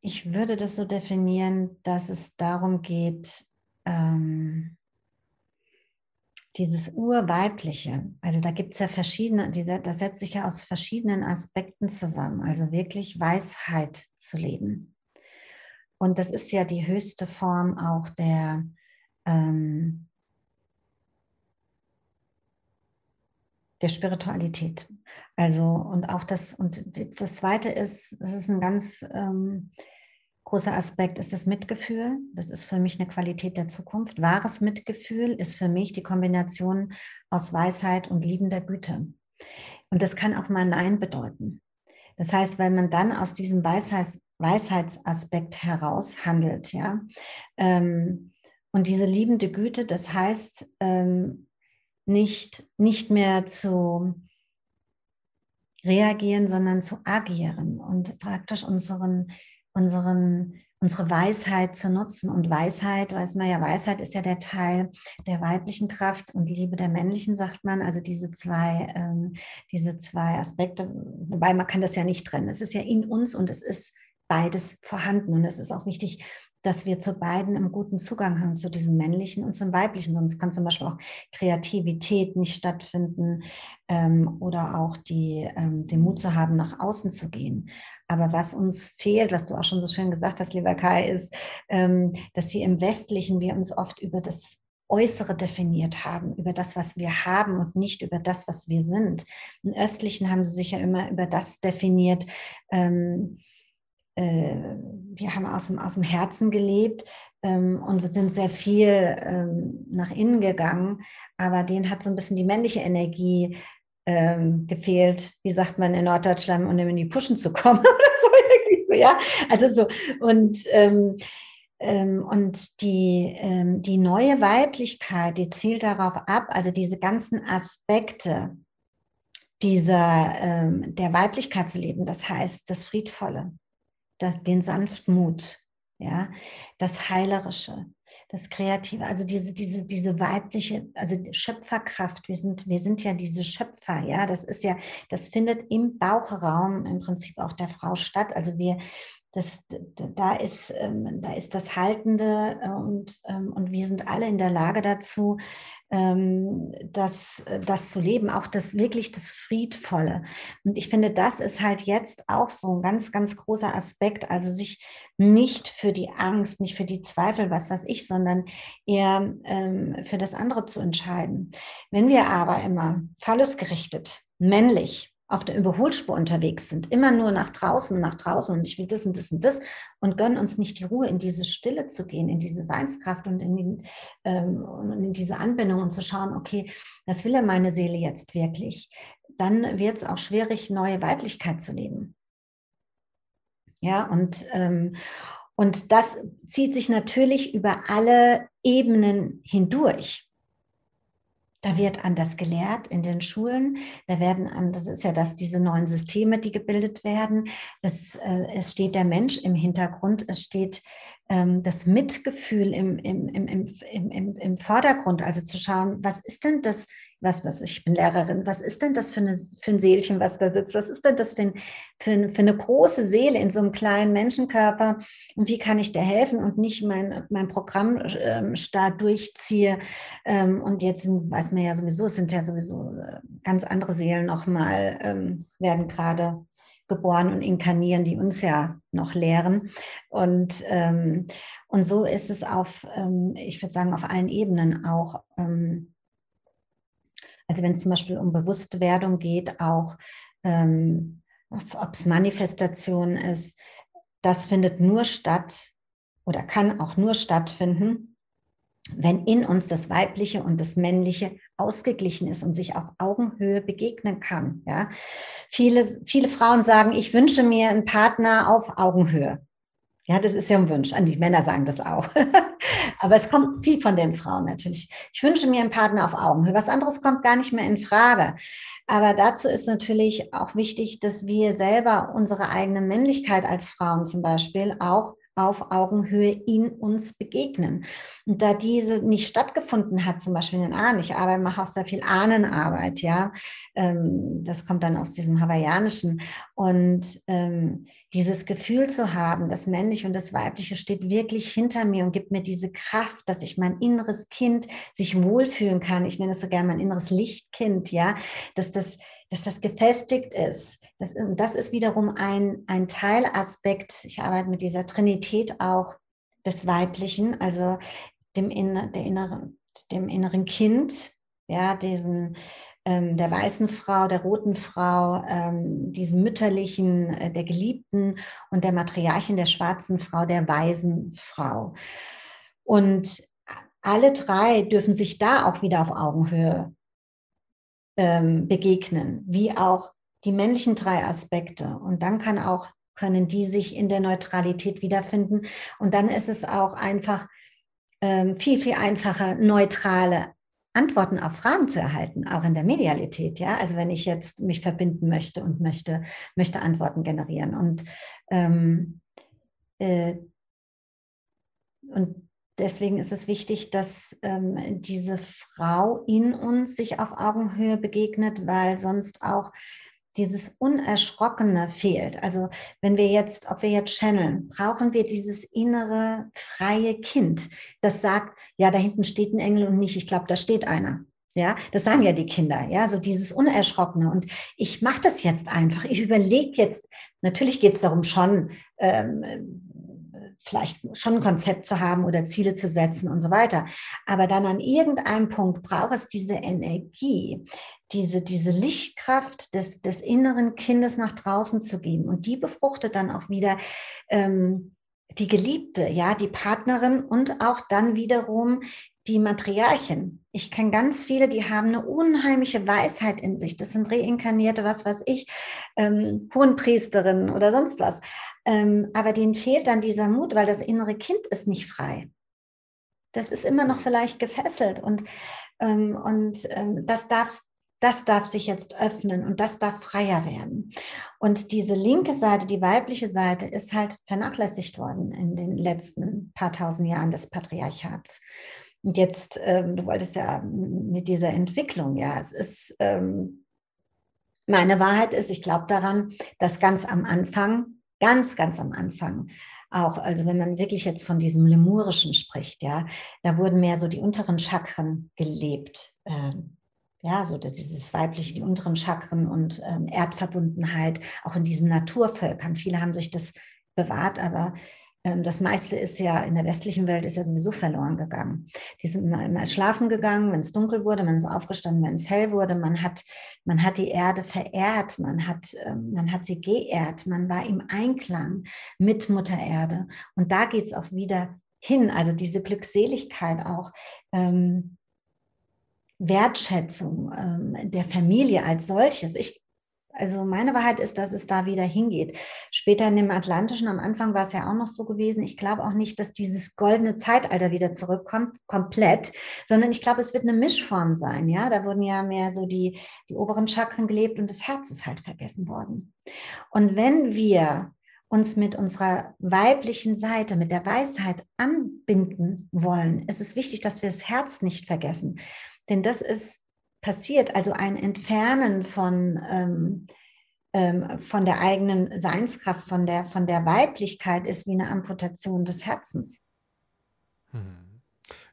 Speaker 2: Ich würde das so definieren, dass es darum geht, ähm, dieses Urweibliche, also da gibt es ja verschiedene, diese, das setzt sich ja aus verschiedenen Aspekten zusammen, also wirklich Weisheit zu leben. Und das ist ja die höchste Form auch der, ähm, der Spiritualität. Also und auch das, und das Zweite ist, das ist ein ganz ähm, großer Aspekt, ist das Mitgefühl. Das ist für mich eine Qualität der Zukunft. Wahres Mitgefühl ist für mich die Kombination aus Weisheit und liebender Güte. Und das kann auch mal Nein bedeuten. Das heißt, weil man dann aus diesem Weisheits Weisheitsaspekt heraus handelt, ja. Ähm, und diese liebende Güte, das heißt, ähm, nicht, nicht mehr zu reagieren, sondern zu agieren und praktisch unseren, unseren, unsere Weisheit zu nutzen. Und Weisheit, weiß man ja, Weisheit ist ja der Teil der weiblichen Kraft und Liebe der männlichen, sagt man. Also diese zwei, ähm, diese zwei Aspekte, wobei man kann das ja nicht trennen. Es ist ja in uns und es ist beides vorhanden. Und es ist auch wichtig, dass wir zu beiden im guten Zugang haben, zu diesem männlichen und zum weiblichen. Sonst kann zum Beispiel auch Kreativität nicht stattfinden ähm, oder auch die, ähm, den Mut zu haben, nach außen zu gehen. Aber was uns fehlt, was du auch schon so schön gesagt hast, lieber Kai, ist, ähm, dass hier im Westlichen wir uns oft über das Äußere definiert haben, über das, was wir haben und nicht über das, was wir sind. Im Östlichen haben sie sich ja immer über das definiert, ähm, äh, wir haben aus dem, aus dem Herzen gelebt ähm, und sind sehr viel ähm, nach innen gegangen, aber denen hat so ein bisschen die männliche Energie ähm, gefehlt, wie sagt man in Norddeutschland, um in die Puschen zu kommen oder so ja. Also so und ähm, ähm, und die, ähm, die neue Weiblichkeit, die zielt darauf ab, also diese ganzen Aspekte dieser, der Weiblichkeit zu leben, das heißt das Friedvolle, das, den Sanftmut, ja, das Heilerische, das Kreative, also diese, diese, diese weibliche, also Schöpferkraft. Wir sind, wir sind ja diese Schöpfer, ja. Das ist ja, das findet im Bauchraum im Prinzip auch der Frau statt. Also wir, das, da, ist, ähm, da ist das Haltende äh, und, ähm, und wir sind alle in der Lage dazu, ähm, das, das zu leben, auch das wirklich das Friedvolle. Und ich finde, das ist halt jetzt auch so ein ganz, ganz großer Aspekt, also sich nicht für die Angst, nicht für die Zweifel, was weiß ich, sondern eher ähm, für das andere zu entscheiden. Wenn wir aber immer phallusgerichtet, männlich, auf der Überholspur unterwegs sind, immer nur nach draußen, nach draußen und ich will das und das und das und gönnen uns nicht die Ruhe, in diese Stille zu gehen, in diese Seinskraft und in, den, ähm, und in diese Anbindung und zu schauen, okay, was will ja meine Seele jetzt wirklich? Dann wird es auch schwierig, neue Weiblichkeit zu leben. Ja, und, ähm, und das zieht sich natürlich über alle Ebenen hindurch. Da wird anders gelehrt in den Schulen. Da werden an, das ist ja das, diese neuen Systeme, die gebildet werden. Das, äh, es steht der Mensch im Hintergrund. Es steht ähm, das Mitgefühl im, im, im, im, im, im Vordergrund. Also zu schauen, was ist denn das was, was, ich bin Lehrerin, was ist denn das für, eine, für ein Seelchen, was da sitzt? Was ist denn das für, ein, für, ein, für eine große Seele in so einem kleinen Menschenkörper? Und wie kann ich dir helfen und nicht mein, mein Programm ähm, durchziehe? Ähm, und jetzt weiß man ja sowieso, es sind ja sowieso äh, ganz andere Seelen nochmal, ähm, werden gerade geboren und inkarnieren, die uns ja noch lehren. Und, ähm, und so ist es auf, ähm, ich würde sagen, auf allen Ebenen auch. Ähm, Also wenn es zum Beispiel um Bewusstwerdung geht, auch ähm, ob es Manifestation ist, das findet nur statt oder kann auch nur stattfinden, wenn in uns das Weibliche und das Männliche ausgeglichen ist und sich auf Augenhöhe begegnen kann. Ja? Viele, viele Frauen sagen, ich wünsche mir einen Partner auf Augenhöhe. Ja, das ist ja ein Wunsch. Die Männer sagen das auch. Aber es kommt viel von den Frauen natürlich. Ich wünsche mir einen Partner auf Augenhöhe. Was anderes kommt gar nicht mehr in Frage. Aber dazu ist natürlich auch wichtig, dass wir selber unsere eigene Männlichkeit als Frauen zum Beispiel auch auf Augenhöhe in uns begegnen. Und da diese nicht stattgefunden hat, zum Beispiel in den Ahnen, ich arbeite, mache auch sehr viel Ahnenarbeit, ja, ähm, das kommt dann aus diesem Hawaiianischen. Und ähm, dieses Gefühl zu haben, das Männliche und das Weibliche steht wirklich hinter mir und gibt mir diese Kraft, dass ich mein inneres Kind sich wohlfühlen kann. Ich nenne es so gerne mein inneres Lichtkind, ja, dass das dass das gefestigt ist. Das, das ist wiederum ein, ein Teilaspekt. Ich arbeite mit dieser Trinität auch des Weiblichen, also dem, in, der inneren, dem inneren Kind, ja, diesen, ähm, der weißen Frau, der roten Frau, ähm, diesem mütterlichen, äh, der Geliebten und der Matriarchin, der schwarzen Frau, der weisen Frau. Und alle drei dürfen sich da auch wieder auf Augenhöhe ähm, begegnen, wie auch die männlichen drei Aspekte. Und dann kann auch, können die sich in der Neutralität wiederfinden. Und dann ist es auch einfach ähm, viel, viel einfacher, neutrale Antworten auf Fragen zu erhalten, auch in der Medialität, ja. Also wenn ich jetzt mich verbinden möchte und möchte, möchte Antworten generieren. Und, ähm, äh, und deswegen ist es wichtig, dass ähm, diese Frau in uns sich auf Augenhöhe begegnet, weil sonst auch dieses Unerschrockene fehlt. Also wenn wir jetzt, ob wir jetzt channeln, brauchen wir dieses innere freie Kind, das sagt, ja, da hinten steht ein Engel und nicht, ich glaube, da steht einer. Ja, das sagen ja die Kinder, ja, so dieses Unerschrockene. Und ich mache das jetzt einfach. Ich überlege jetzt, natürlich geht es darum schon, ähm, vielleicht schon ein Konzept zu haben oder Ziele zu setzen und so weiter. Aber dann an irgendeinem Punkt braucht es diese Energie, diese, diese Lichtkraft des, des inneren Kindes nach draußen zu geben. Und die befruchtet dann auch wieder ähm, die Geliebte, ja, die Partnerin und auch dann wiederum die Matriarchen. Ich kenne ganz viele, die haben eine unheimliche Weisheit in sich. Das sind reinkarnierte, was weiß ich, ähm, Hohenpriesterinnen oder sonst was. Ähm, aber denen fehlt dann dieser Mut, weil das innere Kind ist nicht frei. Das ist immer noch vielleicht gefesselt und, ähm, und ähm, das darf das darf sich jetzt öffnen und das darf freier werden. Und diese linke Seite, die weibliche Seite, ist halt vernachlässigt worden in den letzten paar tausend Jahren des Patriarchats. Und jetzt, ähm, du wolltest ja mit dieser Entwicklung, ja, es ist, ähm, meine Wahrheit ist, ich glaube daran, dass ganz am Anfang, ganz, ganz am Anfang, auch, also wenn man wirklich jetzt von diesem Lemurischen spricht, ja, da wurden mehr so die unteren Chakren gelebt. Ähm, ja, so dieses weibliche, die unteren Chakren und ähm, Erdverbundenheit, auch in diesen Naturvölkern. Viele haben sich das bewahrt, aber ähm, das meiste ist ja in der westlichen Welt ist ja sowieso verloren gegangen. Die sind immer, immer schlafen gegangen, wenn es dunkel wurde, man ist aufgestanden, wenn es hell wurde. Man hat, man hat die Erde verehrt, man hat, ähm, man hat sie geehrt, man war im Einklang mit Mutter Erde. Und da geht es auch wieder hin, also diese Glückseligkeit auch. Ähm, Wertschätzung ähm, der Familie als solches. Ich, also meine Wahrheit ist, dass es da wieder hingeht. Später in dem Atlantischen, am Anfang war es ja auch noch so gewesen. Ich glaube auch nicht, dass dieses goldene Zeitalter wieder zurückkommt, komplett, sondern ich glaube, es wird eine Mischform sein. Ja, da wurden ja mehr so die, die oberen Chakren gelebt und das Herz ist halt vergessen worden. Und wenn wir uns mit unserer weiblichen Seite, mit der Weisheit anbinden wollen, ist es wichtig, dass wir das Herz nicht vergessen. Denn das ist passiert, also ein Entfernen von, ähm, ähm, von der eigenen Seinskraft, von der, von der Weiblichkeit ist wie eine Amputation des Herzens.
Speaker 1: Hm.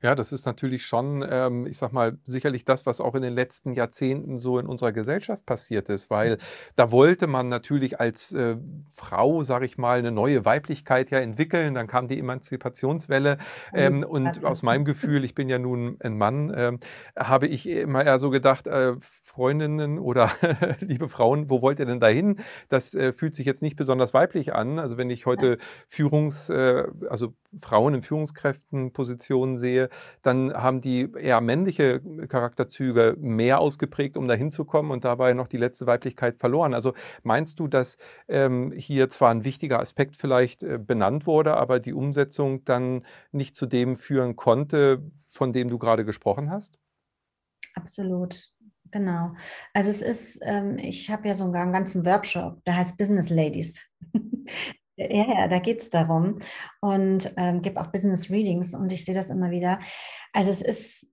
Speaker 1: Ja, das ist natürlich schon, ähm, ich sage mal, sicherlich das, was auch in den letzten Jahrzehnten so in unserer Gesellschaft passiert ist, weil da wollte man natürlich als äh, Frau, sage ich mal, eine neue Weiblichkeit ja entwickeln. Dann kam die Emanzipationswelle ähm, und aus meinem Gefühl, ich bin ja nun ein Mann, ähm, habe ich immer eher so gedacht, äh, Freundinnen oder liebe Frauen, wo wollt ihr denn dahin? Das äh, fühlt sich jetzt nicht besonders weiblich an. Also wenn ich heute Führungs, äh, also Frauen in Führungskräftenpositionen sehe, dann haben die eher männliche Charakterzüge mehr ausgeprägt, um dahin zu kommen und dabei noch die letzte Weiblichkeit verloren. Also meinst du, dass ähm, hier zwar ein wichtiger Aspekt vielleicht äh, benannt wurde, aber die Umsetzung dann nicht zu dem führen konnte, von dem du gerade gesprochen hast?
Speaker 2: Absolut. Genau. Also es ist, ähm, ich habe ja sogar einen ganzen Workshop, der heißt Business Ladies. Ja, ja, da geht es darum und ähm, gebe auch Business Readings und ich sehe das immer wieder. Also es ist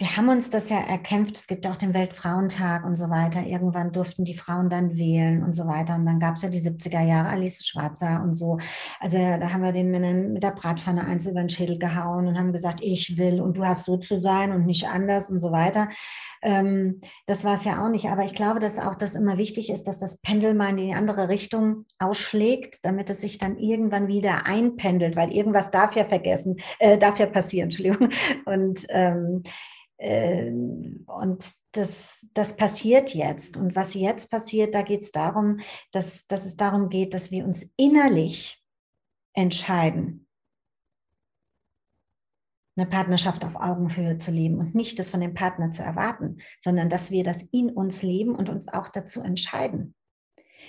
Speaker 2: wir haben uns das ja erkämpft. Es gibt ja auch den Weltfrauentag und so weiter. Irgendwann durften die Frauen dann wählen und so weiter. Und dann gab es ja die 70er Jahre, Alice Schwarzer und so. Also da haben wir den Männern mit der Bratpfanne eins über den Schädel gehauen und haben gesagt, ich will und du hast so zu sein und nicht anders und so weiter. Ähm, das war es ja auch nicht. Aber ich glaube, dass auch das immer wichtig ist, dass das Pendel mal in die andere Richtung ausschlägt, damit es sich dann irgendwann wieder einpendelt, weil irgendwas darf ja vergessen, äh, darf ja passieren, Entschuldigung. Und ähm, und das, das passiert jetzt. Und was jetzt passiert, da geht es darum, dass, dass es darum geht, dass wir uns innerlich entscheiden, eine Partnerschaft auf Augenhöhe zu leben und nicht das von dem Partner zu erwarten, sondern dass wir das in uns leben und uns auch dazu entscheiden.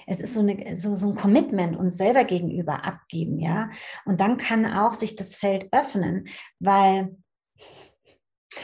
Speaker 2: Es ist so, eine, so, so ein Commitment uns selber gegenüber abgeben, ja. Und dann kann auch sich das Feld öffnen, weil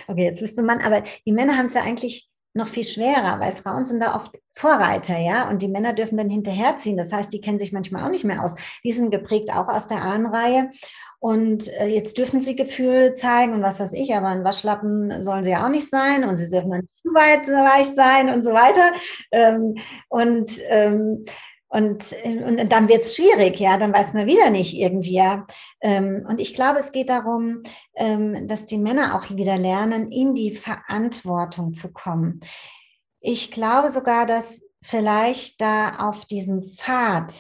Speaker 2: Okay, jetzt bist du Mann, aber die Männer haben es ja eigentlich noch viel schwerer, weil Frauen sind da oft Vorreiter, ja, und die Männer dürfen dann hinterherziehen. Das heißt, die kennen sich manchmal auch nicht mehr aus. Die sind geprägt auch aus der Ahnenreihe. Und äh, jetzt dürfen sie Gefühle zeigen und was weiß ich, aber ein Waschlappen sollen sie ja auch nicht sein und sie dürfen nicht zu weit weich sein und so weiter. Ähm, und ähm, und, und dann wird es schwierig, ja, dann weiß man wieder nicht irgendwie, ja. Ähm, und ich glaube, es geht darum, ähm, dass die Männer auch wieder lernen, in die Verantwortung zu kommen. Ich glaube sogar, dass vielleicht da auf diesem Pfad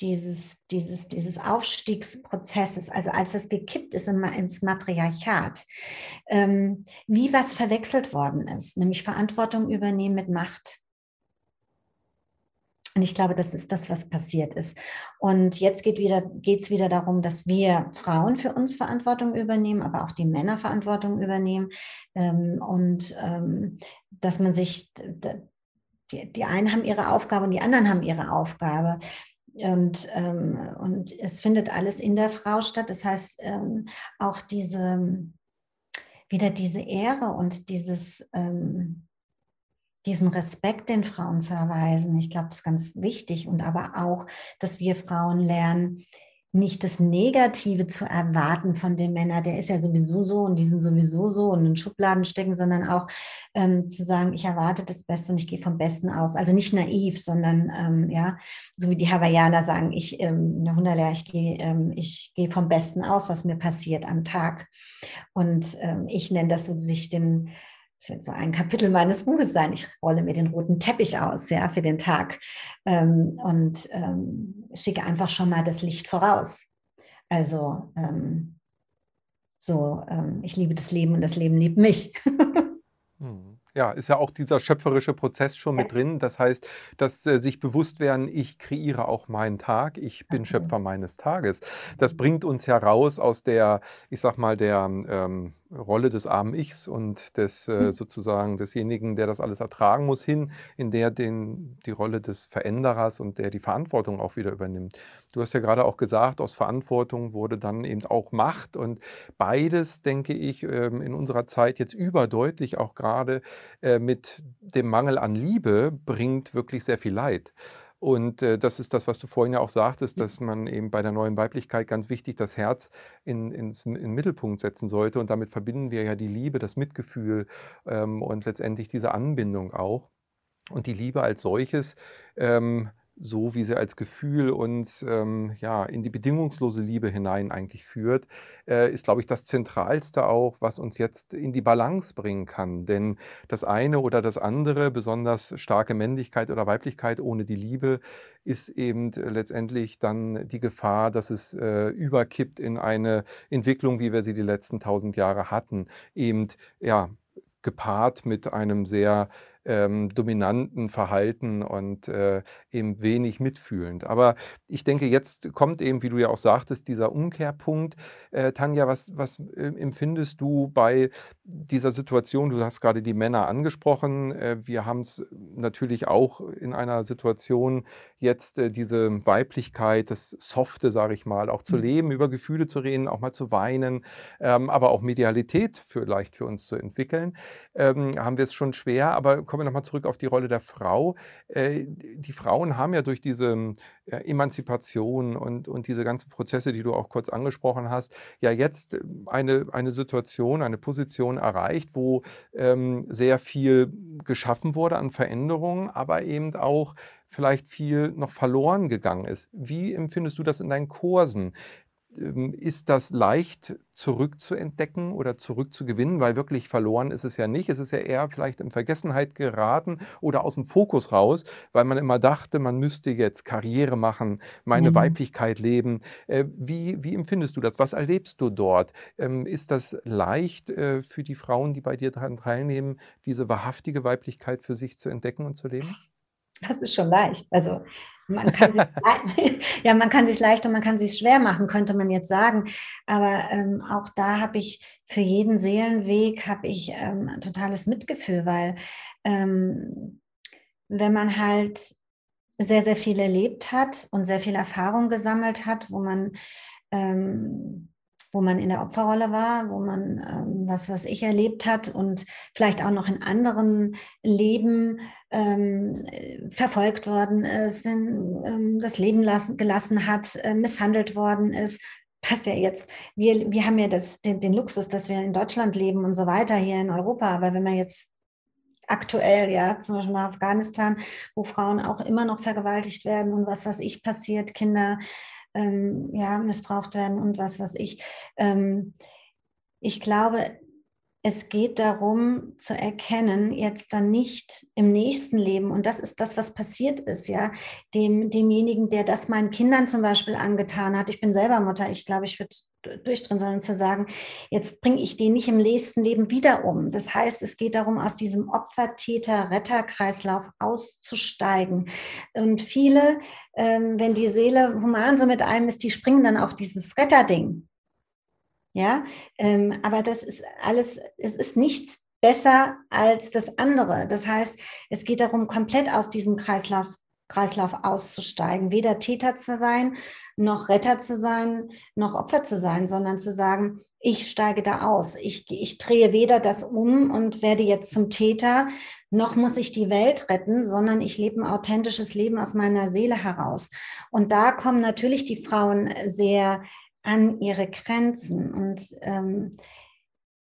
Speaker 2: dieses, dieses, dieses Aufstiegsprozesses, also als es gekippt ist ins Matriarchat, ähm, wie was verwechselt worden ist, nämlich Verantwortung übernehmen mit Macht. Und ich glaube, das ist das, was passiert ist. Und jetzt geht wieder, es wieder darum, dass wir Frauen für uns Verantwortung übernehmen, aber auch die Männer Verantwortung übernehmen. Ähm, und ähm, dass man sich, die, einen haben ihre Aufgabe und die anderen haben ihre Aufgabe. Und, ähm, und es findet alles in der Frau statt. Das heißt, auch diese, wieder diese Ehre und dieses, ähm, diesen Respekt den Frauen zu erweisen. Ich glaube, das ist ganz wichtig und aber auch, dass wir Frauen lernen, nicht das Negative zu erwarten von dem Männer, der ist ja sowieso so und die sind sowieso so und in Schubladen stecken, sondern auch ähm, zu sagen, ich erwarte das Beste und ich gehe vom Besten aus. Also nicht naiv, sondern ähm, ja, so wie die Hawaiianer sagen, ich, ähm, eine Hunderlehr, ich gehe, ähm, ich gehe vom Besten aus, was mir passiert am Tag. Und ähm, ich nenne das so, sich den das wird so ein Kapitel meines Buches sein. Ich rolle mir den roten Teppich aus, ja, für den Tag ähm, und ähm, schicke einfach schon mal das Licht voraus. Also ähm, so, ähm, ich liebe das Leben und das Leben liebt mich.
Speaker 1: hm. Ja, ist ja auch dieser schöpferische Prozess schon mit drin. Das heißt, dass äh, sich bewusst werden, ich kreiere auch meinen Tag, ich bin Schöpfer meines Tages. Das bringt uns heraus aus der, ich sag mal, der ähm, Rolle des armen Ichs und des äh, hm. sozusagen desjenigen, der das alles ertragen muss, hin in der den, die Rolle des Veränderers und der die Verantwortung auch wieder übernimmt. Du hast ja gerade auch gesagt, aus Verantwortung wurde dann eben auch Macht und beides, denke ich, ähm, in unserer Zeit jetzt überdeutlich auch gerade äh, mit dem Mangel an Liebe bringt wirklich sehr viel Leid. Und äh, das ist das, was du vorhin ja auch sagtest, dass man eben bei der neuen Weiblichkeit ganz wichtig das Herz in, ins, in den Mittelpunkt setzen sollte. Und damit verbinden wir ja die Liebe, das Mitgefühl ähm, und letztendlich diese Anbindung auch. Und die Liebe als solches ähm, so wie sie als Gefühl uns ähm, ja, in die bedingungslose Liebe hinein eigentlich führt, äh, ist, glaube ich, das Zentralste auch, was uns jetzt in die Balance bringen kann. Denn das eine oder das andere, besonders starke Männlichkeit oder Weiblichkeit ohne die Liebe, ist eben letztendlich dann die Gefahr, dass es äh, überkippt in eine Entwicklung, wie wir sie die letzten tausend Jahre hatten. Eben, ja, gepaart mit einem sehr ähm, dominanten Verhalten und äh, eben wenig mitfühlend. Aber ich denke, jetzt kommt eben, wie du ja auch sagtest, dieser Umkehrpunkt. Äh, Tanja, was, was äh, empfindest du bei dieser Situation? Du hast gerade die Männer angesprochen. Äh, wir haben es natürlich auch in einer Situation jetzt äh, diese Weiblichkeit, das Softe, sage ich mal, auch zu mhm. leben, über Gefühle zu reden, auch mal zu weinen, ähm, aber auch Medialität vielleicht für uns zu entwickeln. Ähm, haben wir es schon schwer, aber kommen wir nochmal zurück auf die Rolle der Frau. Äh, die Frauen haben ja durch diese äh, Emanzipation und, und diese ganzen Prozesse, die du auch kurz angesprochen hast, ja jetzt eine, eine Situation, eine Position erreicht, wo ähm, sehr viel geschaffen wurde an Veränderungen, aber eben auch vielleicht viel noch verloren gegangen ist. Wie empfindest du das in deinen Kursen? Ähm, ist das leicht zurückzuentdecken oder zurückzugewinnen, weil wirklich verloren ist es ja nicht. Es ist ja eher vielleicht in Vergessenheit geraten oder aus dem Fokus raus, weil man immer dachte, man müsste jetzt Karriere machen, meine mhm. Weiblichkeit leben. Äh, wie, wie empfindest du das? Was erlebst du dort? Ähm, ist das leicht äh, für die Frauen, die bei dir daran teilnehmen, diese wahrhaftige Weiblichkeit für sich zu entdecken und zu leben?
Speaker 2: Das ist schon leicht. Also man kann, ja, man kann sich leicht und man kann sich schwer machen, könnte man jetzt sagen. Aber ähm, auch da habe ich für jeden Seelenweg habe ich ähm, totales Mitgefühl, weil ähm, wenn man halt sehr, sehr viel erlebt hat und sehr viel Erfahrung gesammelt hat, wo man ähm, wo man in der Opferrolle war, wo man ähm, was, was ich erlebt hat und vielleicht auch noch in anderen Leben ähm, verfolgt worden ist, in, ähm, das Leben lassen, gelassen hat, äh, misshandelt worden ist. Passt ja jetzt. Wir, wir haben ja das, den, den Luxus, dass wir in Deutschland leben und so weiter hier in Europa. Aber wenn man jetzt aktuell, ja, zum Beispiel nach Afghanistan, wo Frauen auch immer noch vergewaltigt werden und was, was ich passiert, Kinder ähm, ja, missbraucht werden und was weiß ich. Ähm, ich glaube, es geht darum zu erkennen, jetzt dann nicht im nächsten Leben, und das ist das, was passiert ist, ja, dem, demjenigen, der das meinen Kindern zum Beispiel angetan hat. Ich bin selber Mutter, ich glaube, ich würde durchdrehen, sondern zu sagen, jetzt bringe ich den nicht im nächsten Leben wieder um. Das heißt, es geht darum, aus diesem Opfer-Täter-Retter-Kreislauf auszusteigen. Und viele, ähm, wenn die Seele human so mit einem ist, die springen dann auf dieses Retterding. Ja, ähm, aber das ist alles, es ist nichts besser als das andere. Das heißt, es geht darum, komplett aus diesem Kreislauf, Kreislauf auszusteigen, weder Täter zu sein, noch Retter zu sein, noch Opfer zu sein, sondern zu sagen, ich steige da aus. Ich, ich drehe weder das um und werde jetzt zum Täter, noch muss ich die Welt retten, sondern ich lebe ein authentisches Leben aus meiner Seele heraus. Und da kommen natürlich die Frauen sehr an ihre Grenzen. Und ähm,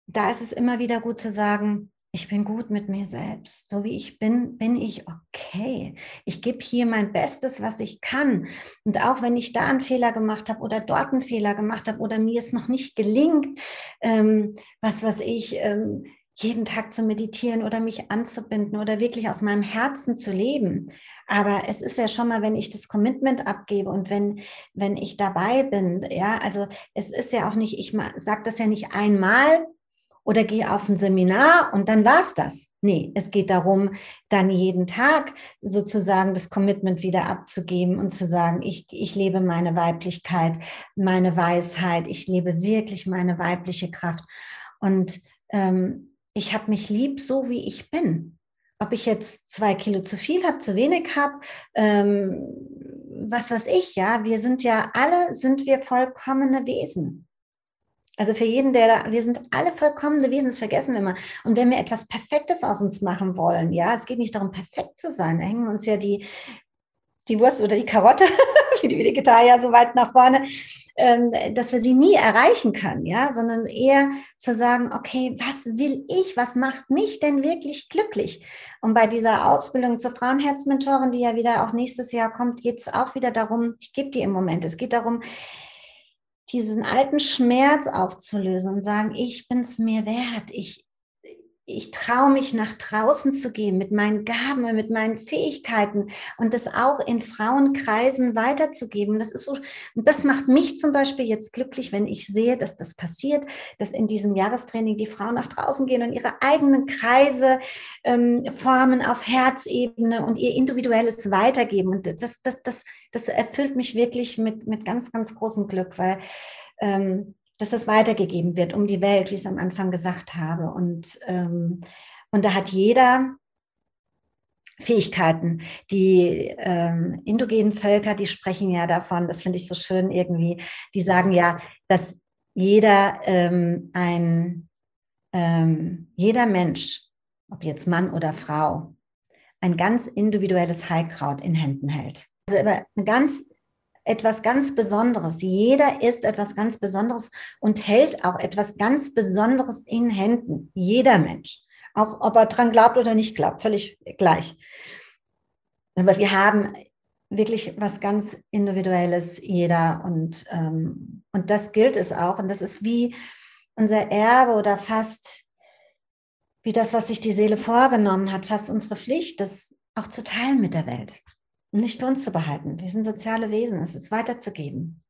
Speaker 2: da ist es immer wieder gut zu sagen, ich bin gut mit mir selbst. So wie ich bin, bin ich okay. Ich gebe hier mein Bestes, was ich kann. Und auch wenn ich da einen Fehler gemacht habe oder dort einen Fehler gemacht habe oder mir es noch nicht gelingt, ähm, was was ich, ähm, jeden Tag zu meditieren oder mich anzubinden oder wirklich aus meinem Herzen zu leben. Aber es ist ja schon mal, wenn ich das Commitment abgebe und wenn, wenn ich dabei bin, ja, also es ist ja auch nicht, ich sage das ja nicht einmal oder gehe auf ein Seminar und dann war's das. Nee, es geht darum, dann jeden Tag sozusagen das Commitment wieder abzugeben und zu sagen, ich, ich lebe meine Weiblichkeit, meine Weisheit, ich lebe wirklich meine weibliche Kraft. Und ähm, ich habe mich lieb, so wie ich bin. Ob ich jetzt zwei Kilo zu viel habe, zu wenig habe, ähm, was weiß ich, ja, wir sind ja alle, sind wir vollkommene Wesen. Also für jeden, der da, wir sind alle vollkommene Wesen, das vergessen wir immer. Und wenn wir etwas Perfektes aus uns machen wollen, ja, es geht nicht darum, perfekt zu sein, da hängen uns ja die, die Wurst oder die Karotte wie die Vegetarier so weit nach vorne, ähm, dass wir sie nie erreichen können, ja, sondern eher zu sagen, okay, was will ich, was macht mich denn wirklich glücklich? Und bei dieser Ausbildung zur Frauenherzmentorin, die ja wieder auch nächstes Jahr kommt, geht es auch wieder darum, ich gebe die im Moment, es geht darum, diesen alten Schmerz aufzulösen und sagen, ich bin es mir wert, ich, ich traue mich nach draußen zu gehen mit meinen Gaben und mit meinen Fähigkeiten und das auch in Frauenkreisen weiterzugeben. Das ist so, das macht mich zum Beispiel jetzt glücklich, wenn ich sehe, dass das passiert, dass in diesem Jahrestraining die Frauen nach draußen gehen und ihre eigenen Kreise ähm, formen auf Herzebene und ihr individuelles weitergeben. Und das, das, das, das erfüllt mich wirklich mit, mit ganz, ganz großem Glück, weil ähm, dass das weitergegeben wird um die Welt, wie ich es am Anfang gesagt habe. Und, ähm, und da hat jeder Fähigkeiten. Die ähm, indogenen Völker, die sprechen ja davon, das finde ich so schön irgendwie, die sagen ja, dass jeder ähm, ein, ähm, jeder Mensch, ob jetzt Mann oder Frau, ein ganz individuelles Heilkraut in Händen hält. Also eine ganz etwas ganz Besonderes. Jeder ist etwas ganz Besonderes und hält auch etwas ganz Besonderes in Händen. Jeder Mensch. Auch ob er dran glaubt oder nicht glaubt, völlig gleich. Aber wir haben wirklich was ganz Individuelles, jeder. Und, ähm, und das gilt es auch. Und das ist wie unser Erbe oder fast wie das, was sich die Seele vorgenommen hat, fast unsere Pflicht, das auch zu teilen mit der Welt nicht für uns zu behalten. Wir sind soziale Wesen, es ist weiterzugeben.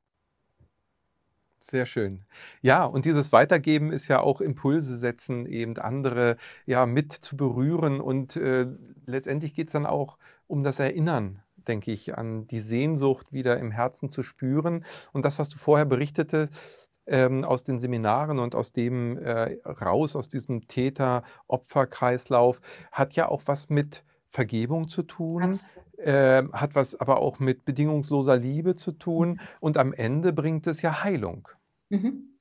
Speaker 1: Sehr schön. Ja, und dieses Weitergeben ist ja auch Impulse setzen, eben andere ja mit zu berühren. Und äh, letztendlich geht es dann auch um das Erinnern, denke ich, an die Sehnsucht wieder im Herzen zu spüren. Und das, was du vorher berichtete, ähm, aus den Seminaren und aus dem äh, raus, aus diesem Täter-Opfer-Kreislauf, hat ja auch was mit Vergebung zu tun, äh, hat was aber auch mit bedingungsloser Liebe zu tun mhm. und am Ende bringt es ja Heilung. Mhm.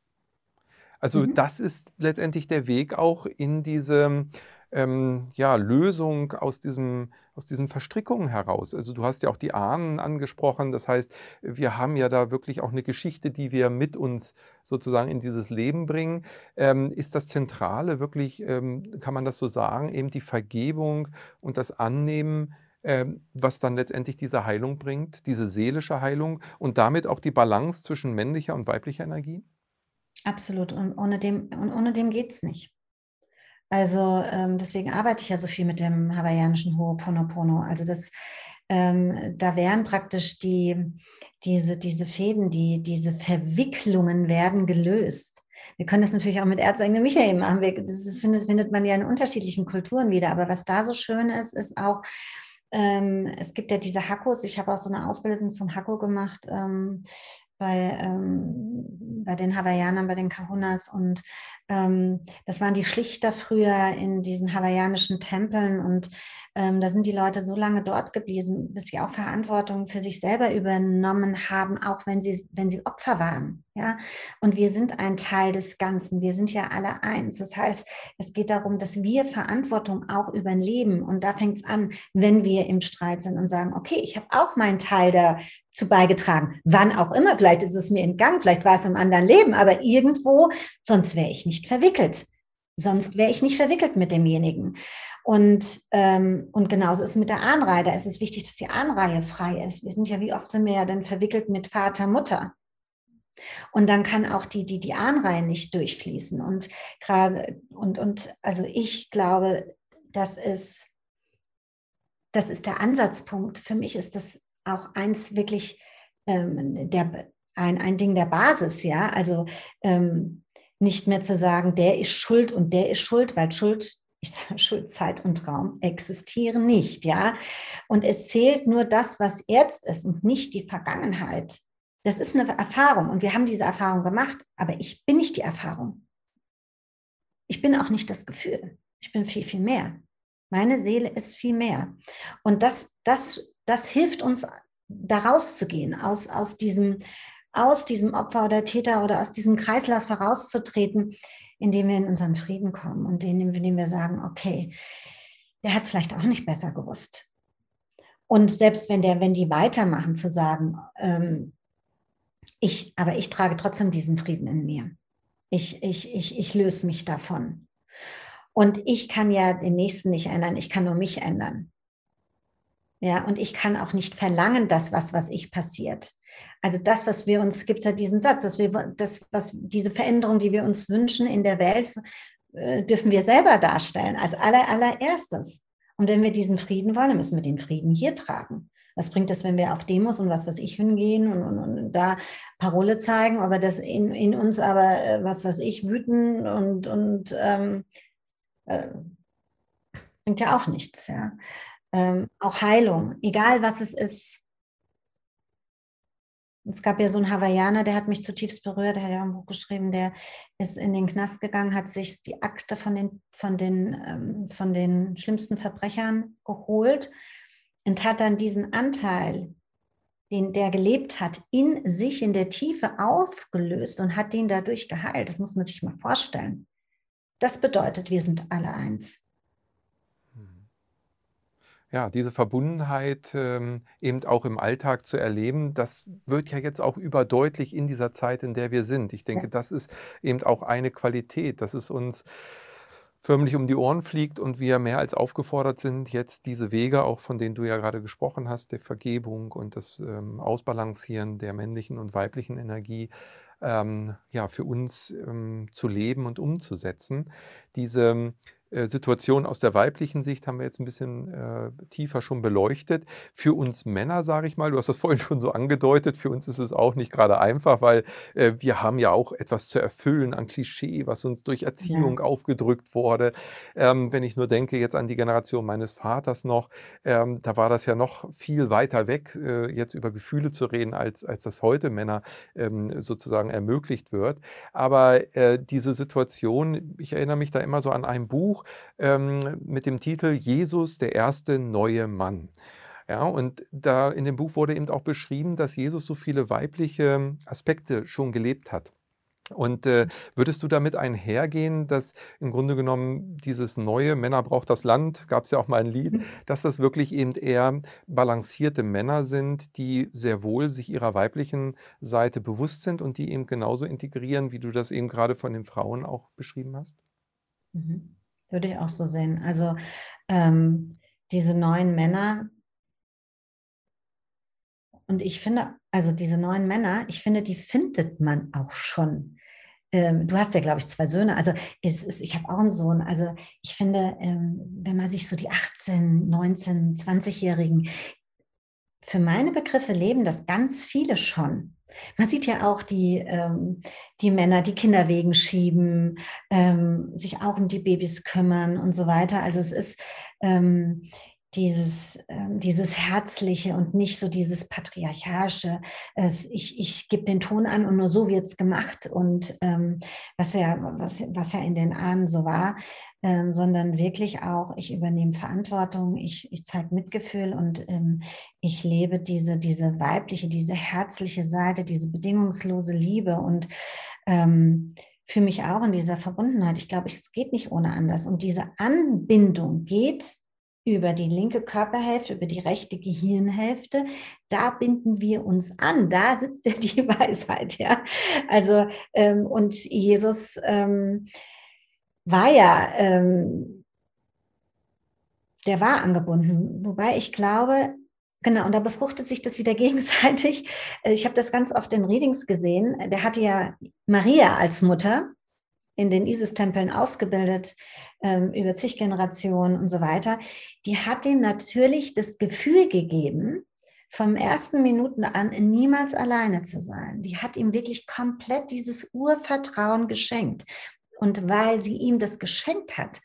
Speaker 1: Also mhm. das ist letztendlich der Weg auch in diese ähm, ja, Lösung aus, diesem, aus diesen Verstrickungen heraus. Also du hast ja auch die Ahnen angesprochen. Das heißt, wir haben ja da wirklich auch eine Geschichte, die wir mit uns sozusagen in dieses Leben bringen. Ähm, ist das Zentrale wirklich, ähm, kann man das so sagen, eben die Vergebung und das Annehmen ähm, was dann letztendlich diese Heilung bringt, diese seelische Heilung und damit auch die Balance zwischen männlicher und weiblicher Energie?
Speaker 2: Absolut. Und ohne dem, ohne dem geht es nicht. Also ähm, deswegen arbeite ich ja so viel mit dem hawaiianischen Ho'oponopono. Also das, ähm, da werden praktisch die, diese, diese Fäden, die, diese Verwicklungen werden gelöst. Wir können das natürlich auch mit Erzengel Michael machen. Wir, das, das findet man ja in unterschiedlichen Kulturen wieder. Aber was da so schön ist, ist auch, ähm, es gibt ja diese Hackos. Ich habe auch so eine Ausbildung zum Hacko gemacht ähm, bei, ähm, bei den Hawaiianern, bei den Kahunas. Und ähm, das waren die Schlichter früher in diesen hawaiianischen Tempeln. Und ähm, da sind die Leute so lange dort geblieben, bis sie auch Verantwortung für sich selber übernommen haben, auch wenn sie, wenn sie Opfer waren. Ja, und wir sind ein Teil des Ganzen. Wir sind ja alle eins. Das heißt, es geht darum, dass wir Verantwortung auch übernehmen. Und da fängt es an, wenn wir im Streit sind und sagen, okay, ich habe auch meinen Teil dazu beigetragen. Wann auch immer. Vielleicht ist es mir entgangen, vielleicht war es im anderen Leben, aber irgendwo, sonst wäre ich nicht verwickelt. Sonst wäre ich nicht verwickelt mit demjenigen. Und, ähm, und genauso ist es mit der Ahnreihe. Da ist es wichtig, dass die Ahnreihe frei ist. Wir sind ja, wie oft sind wir ja dann verwickelt mit Vater, Mutter. Und dann kann auch die, die, die Ahnreihe nicht durchfließen. Und gerade, und, und also ich glaube, das ist, das ist der Ansatzpunkt. Für mich ist das auch eins wirklich ähm, der, ein, ein Ding der Basis, ja. Also ähm, nicht mehr zu sagen, der ist schuld und der ist schuld, weil Schuld, ich sage, Schuld, Zeit und Raum existieren nicht, ja. Und es zählt nur das, was jetzt ist und nicht die Vergangenheit. Das ist eine Erfahrung und wir haben diese Erfahrung gemacht, aber ich bin nicht die Erfahrung. Ich bin auch nicht das Gefühl. Ich bin viel, viel mehr. Meine Seele ist viel mehr. Und das, das, das hilft uns, da rauszugehen, aus, aus diesem aus diesem Opfer oder Täter oder aus diesem Kreislauf herauszutreten, indem wir in unseren Frieden kommen und indem, indem wir sagen, okay, der hat es vielleicht auch nicht besser gewusst. Und selbst wenn der, wenn die weitermachen, zu sagen, ähm, ich, aber ich trage trotzdem diesen Frieden in mir. Ich, ich, ich, ich löse mich davon. Und ich kann ja den Nächsten nicht ändern, ich kann nur mich ändern. Ja, und ich kann auch nicht verlangen, dass was, was ich passiert. Also das, was wir uns, gibt es ja diesen Satz, dass wir das, was diese Veränderung, die wir uns wünschen in der Welt, äh, dürfen wir selber darstellen, als aller, allererstes. Und wenn wir diesen Frieden wollen, müssen wir den Frieden hier tragen. Was bringt es, wenn wir auf Demos und was was ich hingehen und, und, und, da Parole zeigen, aber das in, in uns aber äh, was was ich wüten und, und ähm, äh, bringt ja auch nichts. Ja ähm, auch Heilung, egal was es ist. Es gab ja so einen Hawaiianer, der hat mich zutiefst berührt, der hat ja ein Buch geschrieben, der ist in den Knast gegangen, hat sich die Akte von den, von den, ähm, von den schlimmsten Verbrechern geholt und hat dann diesen Anteil, den der gelebt hat, in sich in der Tiefe aufgelöst und hat den dadurch geheilt. Das muss man sich mal vorstellen. Das bedeutet, wir sind alle eins
Speaker 1: ja, diese Verbundenheit ähm, eben auch im Alltag zu erleben, das wird ja jetzt auch überdeutlich in dieser Zeit, in der wir sind. Ich denke, das ist eben auch eine Qualität, dass es uns förmlich um die Ohren fliegt und wir mehr als aufgefordert sind, jetzt diese Wege, auch von denen du ja gerade gesprochen hast, der Vergebung und das ähm, Ausbalancieren der männlichen und weiblichen Energie, ähm, ja, für uns ähm, zu leben und umzusetzen. Diese Situation aus der weiblichen Sicht haben wir jetzt ein bisschen äh, tiefer schon beleuchtet. Für uns Männer, sage ich mal, du hast das vorhin schon so angedeutet, für uns ist es auch nicht gerade einfach, weil äh, wir haben ja auch etwas zu erfüllen an Klischee, was uns durch Erziehung ja. aufgedrückt wurde. Ähm, wenn ich nur denke jetzt an die Generation meines Vaters noch, ähm, da war das ja noch viel weiter weg, äh, jetzt über Gefühle zu reden, als, als das heute Männer ähm, sozusagen ermöglicht wird. Aber äh, diese Situation, ich erinnere mich da immer so an ein Buch, ähm, mit dem Titel Jesus, der erste neue Mann. Ja, und da in dem Buch wurde eben auch beschrieben, dass Jesus so viele weibliche Aspekte schon gelebt hat. Und äh, würdest du damit einhergehen, dass im Grunde genommen dieses neue Männer braucht das Land, gab es ja auch mal ein Lied, mhm. dass das wirklich eben eher balancierte Männer sind, die sehr wohl sich ihrer weiblichen Seite bewusst sind und die eben genauso integrieren, wie du das eben gerade von den Frauen auch beschrieben hast?
Speaker 2: Mhm. Würde ich auch so sehen. Also ähm, diese neuen Männer, und ich finde, also diese neuen Männer, ich finde, die findet man auch schon. Ähm, du hast ja, glaube ich, zwei Söhne. Also es ist, ich habe auch einen Sohn. Also ich finde, ähm, wenn man sich so die 18, 19, 20-Jährigen, für meine Begriffe leben das ganz viele schon. Man sieht ja auch die, ähm, die Männer, die Kinderwegen schieben, ähm, sich auch um die Babys kümmern und so weiter. Also es ist, ähm, dieses, ähm, dieses Herzliche und nicht so dieses Patriarchalische. Es, ich ich gebe den Ton an und nur so wird es gemacht und ähm, was, ja, was, was ja in den Ahnen so war, ähm, sondern wirklich auch, ich übernehme Verantwortung, ich, ich zeige Mitgefühl und ähm, ich lebe diese, diese weibliche, diese herzliche Seite, diese bedingungslose Liebe und ähm, für mich auch in dieser Verbundenheit. Ich glaube, es geht nicht ohne anders. Und diese Anbindung geht über die linke Körperhälfte, über die rechte Gehirnhälfte. Da binden wir uns an. Da sitzt ja die Weisheit, ja. Also, ähm, und Jesus ähm, war ja, ähm, der war angebunden. Wobei ich glaube, Genau, und da befruchtet sich das wieder gegenseitig. Ich habe das ganz oft in Readings gesehen. Der hatte ja Maria als Mutter in den Isis-Tempeln ausgebildet, ähm, über zig Generationen und so weiter, die hat ihm natürlich das Gefühl gegeben, vom ersten Minuten an niemals alleine zu sein. Die hat ihm wirklich komplett dieses Urvertrauen geschenkt. Und weil sie ihm das geschenkt hat,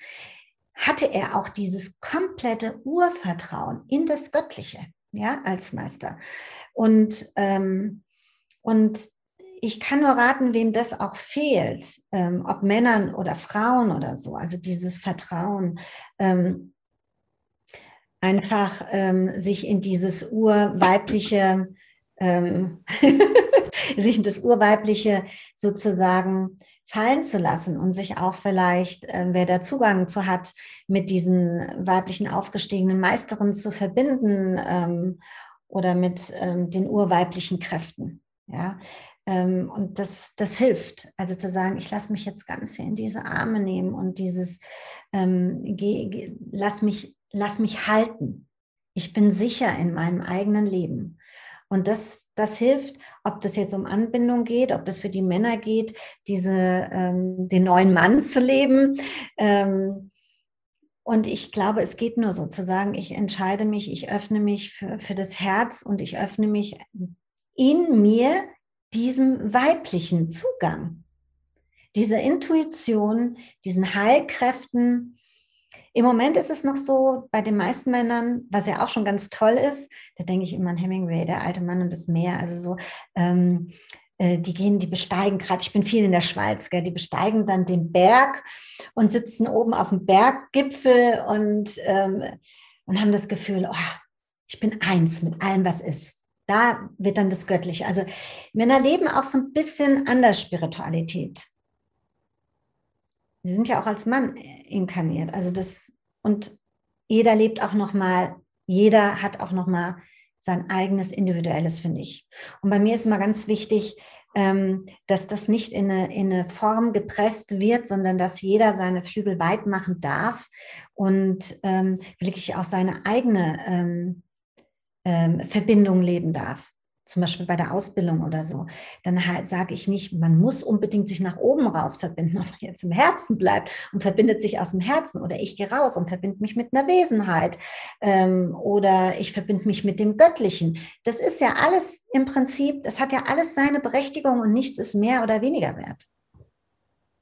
Speaker 2: hatte er auch dieses komplette Urvertrauen in das Göttliche, ja, als Meister. Und, ähm, und ich kann nur raten, wem das auch fehlt, ähm, ob Männern oder Frauen oder so, also dieses Vertrauen, ähm, einfach ähm, sich in dieses urweibliche, ähm, sich in das urweibliche sozusagen fallen zu lassen und sich auch vielleicht, äh, wer da Zugang zu hat, mit diesen weiblichen aufgestiegenen Meisterinnen zu verbinden ähm, oder mit ähm, den urweiblichen Kräften. Ja, ähm, und das, das hilft. Also zu sagen, ich lasse mich jetzt ganz in diese Arme nehmen und dieses, ähm, geh, geh, lass, mich, lass mich halten. Ich bin sicher in meinem eigenen Leben. Und das, das hilft, ob das jetzt um Anbindung geht, ob das für die Männer geht, diese, ähm, den neuen Mann zu leben. Ähm, und ich glaube, es geht nur so zu sagen, ich entscheide mich, ich öffne mich für, für das Herz und ich öffne mich in mir diesem weiblichen Zugang, dieser Intuition, diesen Heilkräften. Im Moment ist es noch so bei den meisten Männern, was ja auch schon ganz toll ist, da denke ich immer an Hemingway, der alte Mann und das Meer, also so, ähm, äh, die gehen, die besteigen gerade, ich bin viel in der Schweiz, gell, die besteigen dann den Berg und sitzen oben auf dem Berggipfel und, ähm, und haben das Gefühl, oh, ich bin eins mit allem, was ist. Da wird dann das Göttliche. Also Männer leben auch so ein bisschen an der Spiritualität. Sie sind ja auch als Mann inkarniert. Also das und jeder lebt auch noch mal. Jeder hat auch noch mal sein eigenes individuelles finde ich. Und bei mir ist immer ganz wichtig, ähm, dass das nicht in eine, in eine Form gepresst wird, sondern dass jeder seine Flügel weit machen darf und ähm, wirklich auch seine eigene ähm, Verbindung leben darf, zum Beispiel bei der Ausbildung oder so, dann halt sage ich nicht, man muss unbedingt sich nach oben raus verbinden, man jetzt im Herzen bleibt und verbindet sich aus dem Herzen oder ich gehe raus und verbinde mich mit einer Wesenheit ähm, oder ich verbinde mich mit dem Göttlichen. Das ist ja alles im Prinzip, das hat ja alles seine Berechtigung und nichts ist mehr oder weniger wert.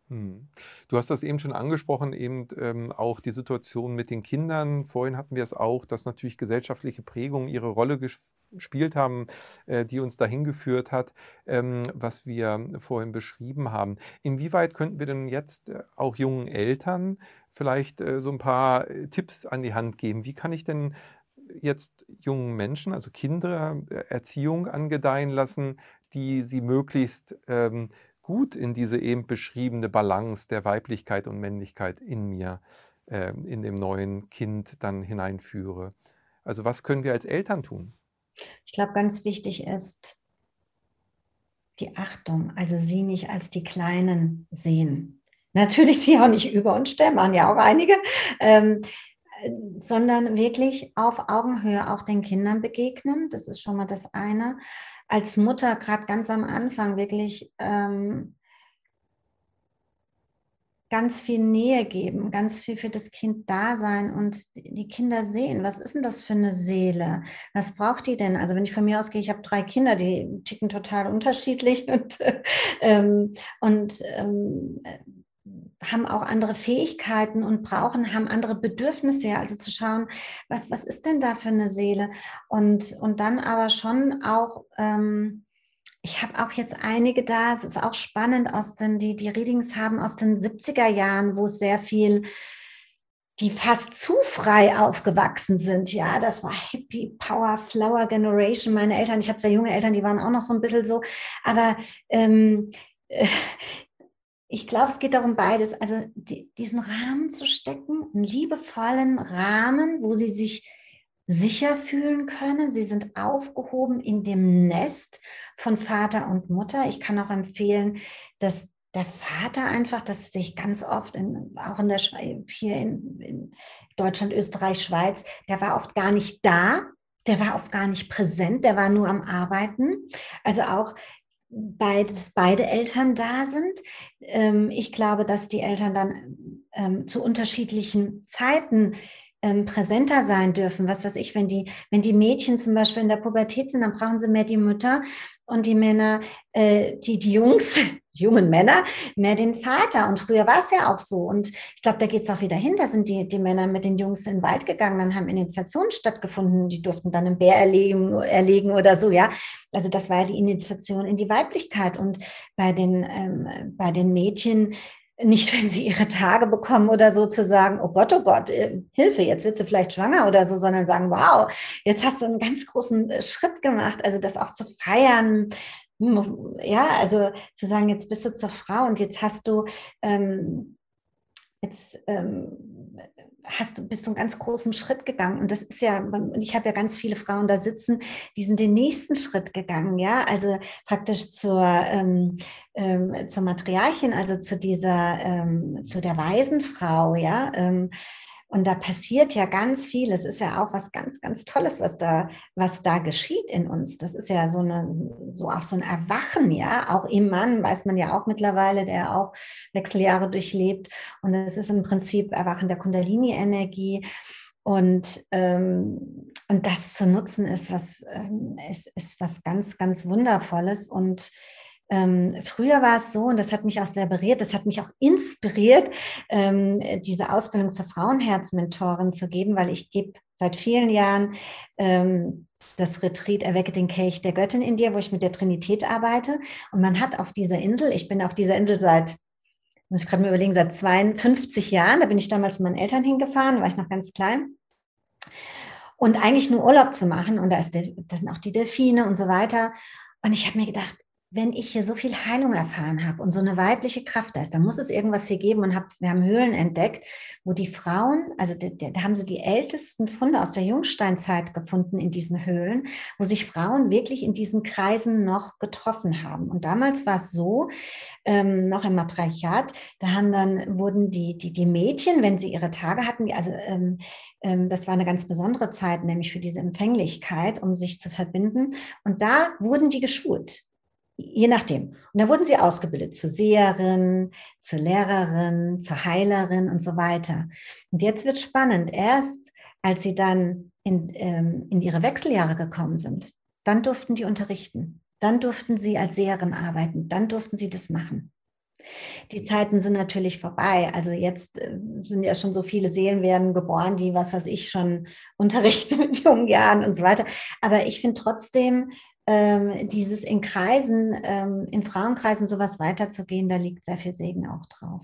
Speaker 1: Hm. Du hast das eben schon angesprochen, eben ähm, auch die Situation mit den Kindern. Vorhin hatten wir es auch, dass natürlich gesellschaftliche Prägungen ihre Rolle gespielt haben, äh, die uns dahin geführt hat, ähm, was wir vorhin beschrieben haben. Inwieweit könnten wir denn jetzt äh, auch jungen Eltern vielleicht äh, so ein paar äh, Tipps an die Hand geben? Wie kann ich denn jetzt jungen Menschen, also Kinder, Erziehung angedeihen lassen, die sie möglichst ähm, gut in diese eben beschriebene Balance der Weiblichkeit und Männlichkeit in mir, äh, in dem neuen Kind dann hineinführe. Also was können wir als Eltern tun?
Speaker 2: Ich glaube, ganz wichtig ist die Achtung, also sie nicht als die Kleinen sehen. Natürlich sie auch nicht über uns stellen, machen ja auch einige, ähm, sondern wirklich auf Augenhöhe auch den Kindern begegnen. Das ist schon mal das eine. Als Mutter, gerade ganz am Anfang, wirklich ähm, ganz viel Nähe geben, ganz viel für das Kind da sein und die Kinder sehen, was ist denn das für eine Seele? Was braucht die denn? Also wenn ich von mir ausgehe, ich habe drei Kinder, die ticken total unterschiedlich und, ähm, und ähm, haben auch andere Fähigkeiten und brauchen, haben andere Bedürfnisse, also zu schauen, was, was ist denn da für eine Seele? Und, und dann aber schon auch, ähm, ich habe auch jetzt einige da, es ist auch spannend, aus den, die, die Readings haben aus den 70er Jahren, wo es sehr viel die fast zu frei aufgewachsen sind. Ja, das war Hippie Power Flower Generation. Meine Eltern, ich habe sehr junge Eltern, die waren auch noch so ein bisschen so, aber ähm, ich glaube, es geht darum, beides, also die, diesen Rahmen zu stecken, einen liebevollen Rahmen, wo sie sich sicher fühlen können. Sie sind aufgehoben in dem Nest von Vater und Mutter. Ich kann auch empfehlen, dass der Vater einfach, das sehe ich ganz oft, in, auch in der hier in, in Deutschland, Österreich, Schweiz, der war oft gar nicht da. Der war oft gar nicht präsent, der war nur am Arbeiten. Also auch dass beide Eltern da sind. Ähm, ich glaube, dass die Eltern dann ähm, zu unterschiedlichen Zeiten ähm, präsenter sein dürfen. Was weiß ich, wenn die, wenn die Mädchen zum Beispiel in der Pubertät sind, dann brauchen sie mehr die Mütter und die Männer, äh, die, die Jungs, jungen Männer, mehr den Vater. Und früher war es ja auch so. Und ich glaube, da geht es auch wieder hin. Da sind die, die Männer mit den Jungs in den Wald gegangen, dann haben Initiationen stattgefunden. Die durften dann einen Bär erlegen, erlegen oder so, ja. Also das war ja die Initiation in die Weiblichkeit. Und bei den, ähm, bei den Mädchen nicht, wenn sie ihre Tage bekommen oder so zu sagen, oh Gott, oh Gott, äh, Hilfe, jetzt wird sie vielleicht schwanger oder so, sondern sagen, wow, jetzt hast du einen ganz großen äh, Schritt gemacht. Also das auch zu feiern, ja, also zu sagen, jetzt bist du zur Frau und jetzt hast du, ähm, jetzt ähm, hast du, bist du einen ganz großen Schritt gegangen. Und das ist ja, ich habe ja ganz viele Frauen da sitzen, die sind den nächsten Schritt gegangen, ja, also praktisch zur, ähm, ähm, zur Matriarchin, also zu dieser, ähm, zu der weisen Frau, ja. Und da passiert ja ganz viel. Es ist ja auch was ganz, ganz Tolles, was da, was da geschieht in uns. Das ist ja so eine, so auch so ein Erwachen, ja. Auch im Mann weiß man ja auch mittlerweile, der auch Wechseljahre durchlebt. Und es ist im Prinzip Erwachen der Kundalini-Energie. Und, ähm, und das zu nutzen ist was, ähm, ist, ist was ganz, ganz Wundervolles. Und ähm, früher war es so, und das hat mich auch sehr berührt, das hat mich auch inspiriert, ähm, diese Ausbildung zur Frauenherzmentorin zu geben, weil ich gebe seit vielen Jahren ähm, das Retreat Erwecke den Kelch der Göttin in dir, wo ich mit der Trinität arbeite. Und man hat auf dieser Insel, ich bin auf dieser Insel seit, muss ich gerade mal überlegen, seit 52 Jahren, da bin ich damals mit meinen Eltern hingefahren, war ich noch ganz klein. Und eigentlich nur Urlaub zu machen, und da, ist da sind auch die Delfine und so weiter. Und ich habe mir gedacht, wenn ich hier so viel Heilung erfahren habe und so eine weibliche Kraft da ist, dann muss es irgendwas hier geben. Und hab, wir haben Höhlen entdeckt, wo die Frauen, also da haben sie die ältesten Funde aus der Jungsteinzeit gefunden in diesen Höhlen, wo sich Frauen wirklich in diesen Kreisen noch getroffen haben. Und damals war es so, ähm, noch im Matriarchat, da haben dann, wurden die, die, die Mädchen, wenn sie ihre Tage hatten, also ähm, ähm, das war eine ganz besondere Zeit, nämlich für diese Empfänglichkeit, um sich zu verbinden. Und da wurden die geschult. Je nachdem. Und da wurden sie ausgebildet zur Seherin, zur Lehrerin, zur Heilerin und so weiter. Und jetzt wird spannend. Erst als sie dann in, ähm, in ihre Wechseljahre gekommen sind, dann durften die unterrichten. Dann durften sie als Seherin arbeiten. Dann durften sie das machen. Die Zeiten sind natürlich vorbei. Also jetzt äh, sind ja schon so viele Seelen werden geboren, die was weiß ich schon unterrichten mit jungen Jahren und so weiter. Aber ich finde trotzdem, ähm, dieses in Kreisen, ähm, in Frauenkreisen sowas weiterzugehen, da liegt sehr viel Segen auch drauf.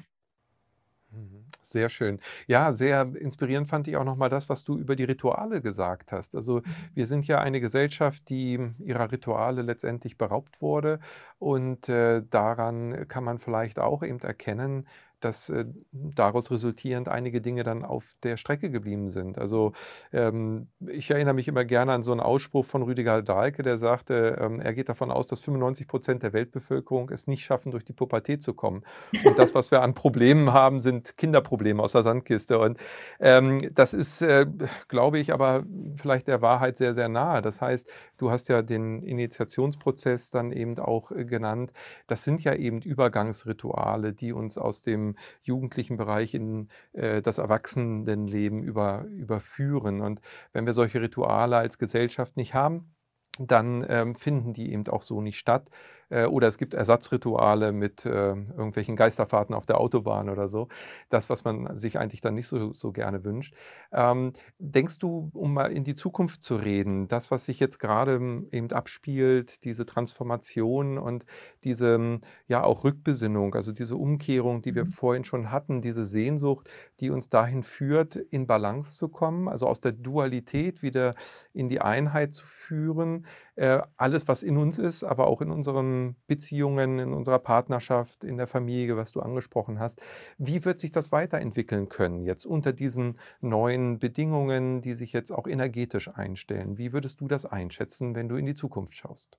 Speaker 1: Mhm. Sehr schön. Ja, sehr inspirierend fand ich auch nochmal das, was du über die Rituale gesagt hast. Also mhm. wir sind ja eine Gesellschaft, die ihrer Rituale letztendlich beraubt wurde und äh, daran kann man vielleicht auch eben erkennen, dass äh, daraus resultierend einige Dinge dann auf der Strecke geblieben sind. Also ähm, ich erinnere mich immer gerne an so einen Ausspruch von Rüdiger Dahlke, der sagte, ähm, er geht davon aus, dass 95 Prozent der Weltbevölkerung es nicht schaffen, durch die Pubertät zu kommen. Und das, was wir an Problemen haben, sind Kinderprobleme aus der Sandkiste. Und ähm, das ist, äh, glaube ich, aber vielleicht der Wahrheit sehr, sehr nahe. Das heißt, du hast ja den Initiationsprozess dann eben auch äh, genannt. Das sind ja eben Übergangsrituale, die uns aus dem jugendlichen Bereich in äh, das Erwachsenenleben über, überführen. Und wenn wir solche Rituale als Gesellschaft nicht haben, dann ähm, finden die eben auch so nicht statt. Äh, oder es gibt Ersatzrituale mit äh, irgendwelchen Geisterfahrten auf der Autobahn oder so. Das, was man sich eigentlich dann nicht so, so gerne wünscht. Ähm, denkst du, um mal in die Zukunft zu reden, das, was sich jetzt gerade ähm, eben abspielt, diese Transformation und diese ähm, ja auch Rückbesinnung, also diese Umkehrung, die wir mhm. vorhin schon hatten, diese Sehnsucht, die uns dahin führt, in Balance zu kommen, also aus der Dualität wieder in die Einheit zu führen, äh, alles, was in uns ist, aber auch in unseren Beziehungen, in unserer Partnerschaft, in der Familie, was du angesprochen hast. Wie wird sich das weiterentwickeln können jetzt unter diesen neuen Bedingungen, die sich jetzt auch energetisch einstellen? Wie würdest du das einschätzen, wenn du in die Zukunft schaust?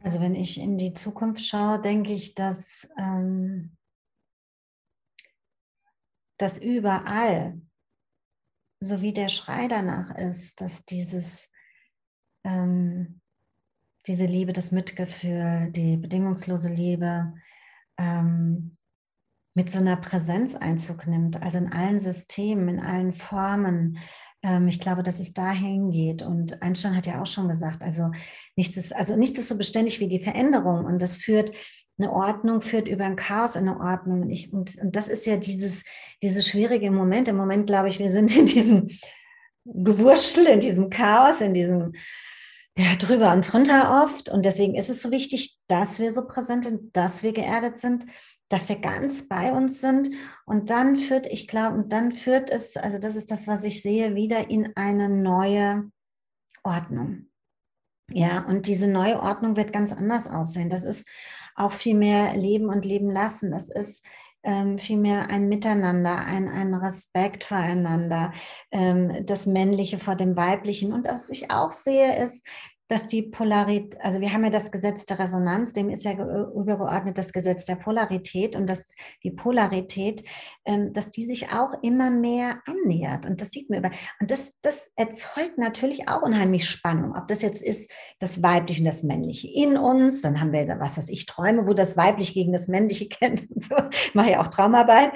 Speaker 2: Also wenn ich in die Zukunft schaue, denke ich, dass, ähm, dass überall, so wie der Schrei danach ist, dass dieses ähm, diese Liebe, das Mitgefühl, die bedingungslose Liebe ähm, mit so einer Präsenz Einzug nimmt, also in allen Systemen, in allen Formen. Ähm, ich glaube, dass es dahin geht. Und Einstein hat ja auch schon gesagt, also nichts ist, also nichts ist so beständig wie die Veränderung. Und das führt, eine Ordnung führt über ein Chaos in eine Ordnung. Und, ich, und, und das ist ja dieses, dieses schwierige Moment. Im Moment glaube ich, wir sind in diesem Gewurschtel, in diesem Chaos, in diesem ja, drüber und drunter oft. Und deswegen ist es so wichtig, dass wir so präsent sind, dass wir geerdet sind, dass wir ganz bei uns sind. Und dann führt, ich glaube, und dann führt es, also das ist das, was ich sehe, wieder in eine neue Ordnung. Ja, und diese neue Ordnung wird ganz anders aussehen. Das ist auch viel mehr Leben und Leben lassen. Das ist ähm, vielmehr ein Miteinander, ein, ein Respekt voreinander, ähm, das Männliche vor dem Weiblichen. Und was ich auch sehe, ist, dass die Polarität, also wir haben ja das Gesetz der Resonanz, dem ist ja übergeordnet das Gesetz der Polarität und dass die Polarität, ähm, dass die sich auch immer mehr annähert und das sieht man über. Und das, das erzeugt natürlich auch unheimlich Spannung, ob das jetzt ist das Weibliche und das Männliche in uns, dann haben wir da was, was ich träume, wo das Weibliche gegen das Männliche kennt. Ich mache ja auch Traumarbeit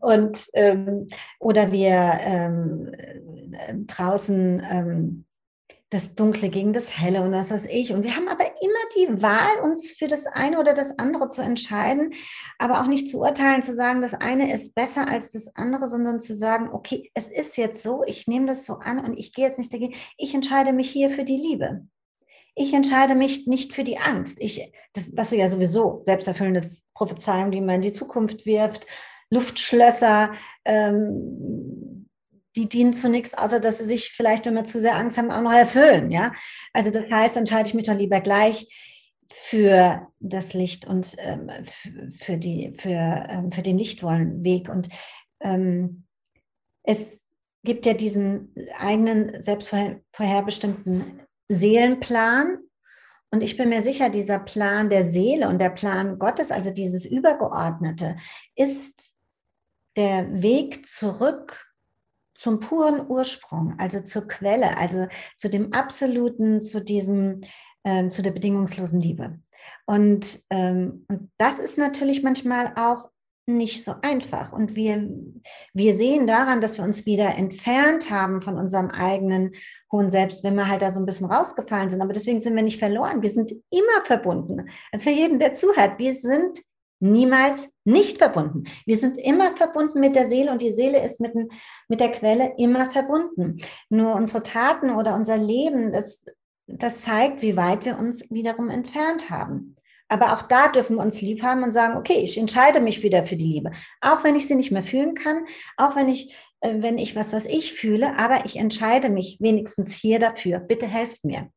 Speaker 2: und ähm, oder wir ähm, äh, draußen ähm, das Dunkle gegen das Helle und was weiß ich. Und wir haben aber immer die Wahl, uns für das eine oder das andere zu entscheiden, aber auch nicht zu urteilen, zu sagen, das eine ist besser als das andere, sondern zu sagen, okay, es ist jetzt so, ich nehme das so an und ich gehe jetzt nicht dagegen. Ich entscheide mich hier für die Liebe. Ich entscheide mich nicht für die Angst. Ich, das, was ja sowieso selbsterfüllende Prophezeiung, die man in die Zukunft wirft, Luftschlösser, ähm, die dienen zu nichts, außer dass sie sich vielleicht, wenn wir zu sehr Angst haben, auch noch erfüllen. Ja? Also das heißt, entscheide ich mich doch lieber gleich für das Licht und ähm, für, die, für, ähm, für den lichtvollen Weg. Und ähm, es gibt ja diesen eigenen, selbst vorherbestimmten Seelenplan. Und ich bin mir sicher, dieser Plan der Seele und der Plan Gottes, also dieses Übergeordnete, ist der Weg zurück zum puren Ursprung, also zur Quelle, also zu dem absoluten, zu diesem, äh, zu der bedingungslosen Liebe. Und, ähm, und das ist natürlich manchmal auch nicht so einfach. Und wir, wir sehen daran, dass wir uns wieder entfernt haben von unserem eigenen hohen Selbst, wenn wir halt da so ein bisschen rausgefallen sind. Aber deswegen sind wir nicht verloren. Wir sind immer verbunden. Also für jeden, der zuhört, wir sind niemals nicht verbunden. Wir sind immer verbunden mit der Seele und die Seele ist mit, mit der Quelle immer verbunden. Nur unsere Taten oder unser Leben, das, das zeigt, wie weit wir uns wiederum entfernt haben. Aber auch da dürfen wir uns lieb haben und sagen, okay, ich entscheide mich wieder für die Liebe. Auch wenn ich sie nicht mehr fühlen kann, auch wenn ich, äh, wenn ich was, was ich fühle, aber ich entscheide mich wenigstens hier dafür. Bitte helft mir.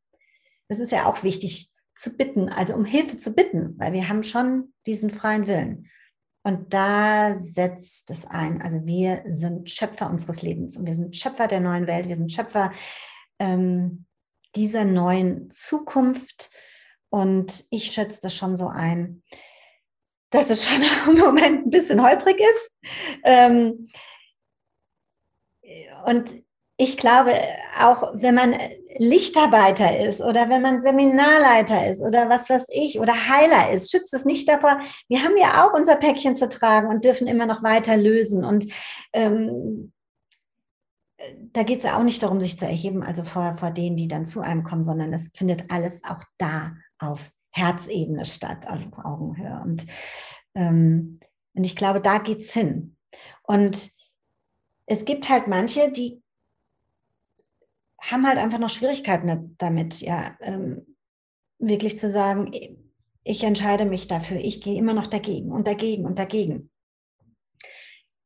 Speaker 2: Das ist ja auch wichtig, zu bitten, also um Hilfe zu bitten, weil wir haben schon diesen freien Willen. Und da setzt es ein. Also wir sind Schöpfer unseres Lebens und wir sind Schöpfer der neuen Welt, wir sind Schöpfer ähm, dieser neuen Zukunft. Und ich schätze das schon so ein, dass es schon im Moment ein bisschen holprig ist. Ähm, und ich glaube, auch wenn man Lichtarbeiter ist oder wenn man Seminarleiter ist oder was weiß ich oder Heiler ist, schützt es nicht davor. Wir haben ja auch unser Päckchen zu tragen und dürfen immer noch weiter lösen. Und ähm, da geht es ja auch nicht darum, sich zu erheben, also vor, vor denen, die dann zu einem kommen, sondern es findet alles auch da auf Herzebene statt, auf Augenhöhe. Und, ähm, und ich glaube, da geht es hin. Und es gibt halt manche, die haben halt einfach noch Schwierigkeiten damit, ja, ähm, wirklich zu sagen, ich entscheide mich dafür, ich gehe immer noch dagegen und dagegen und dagegen.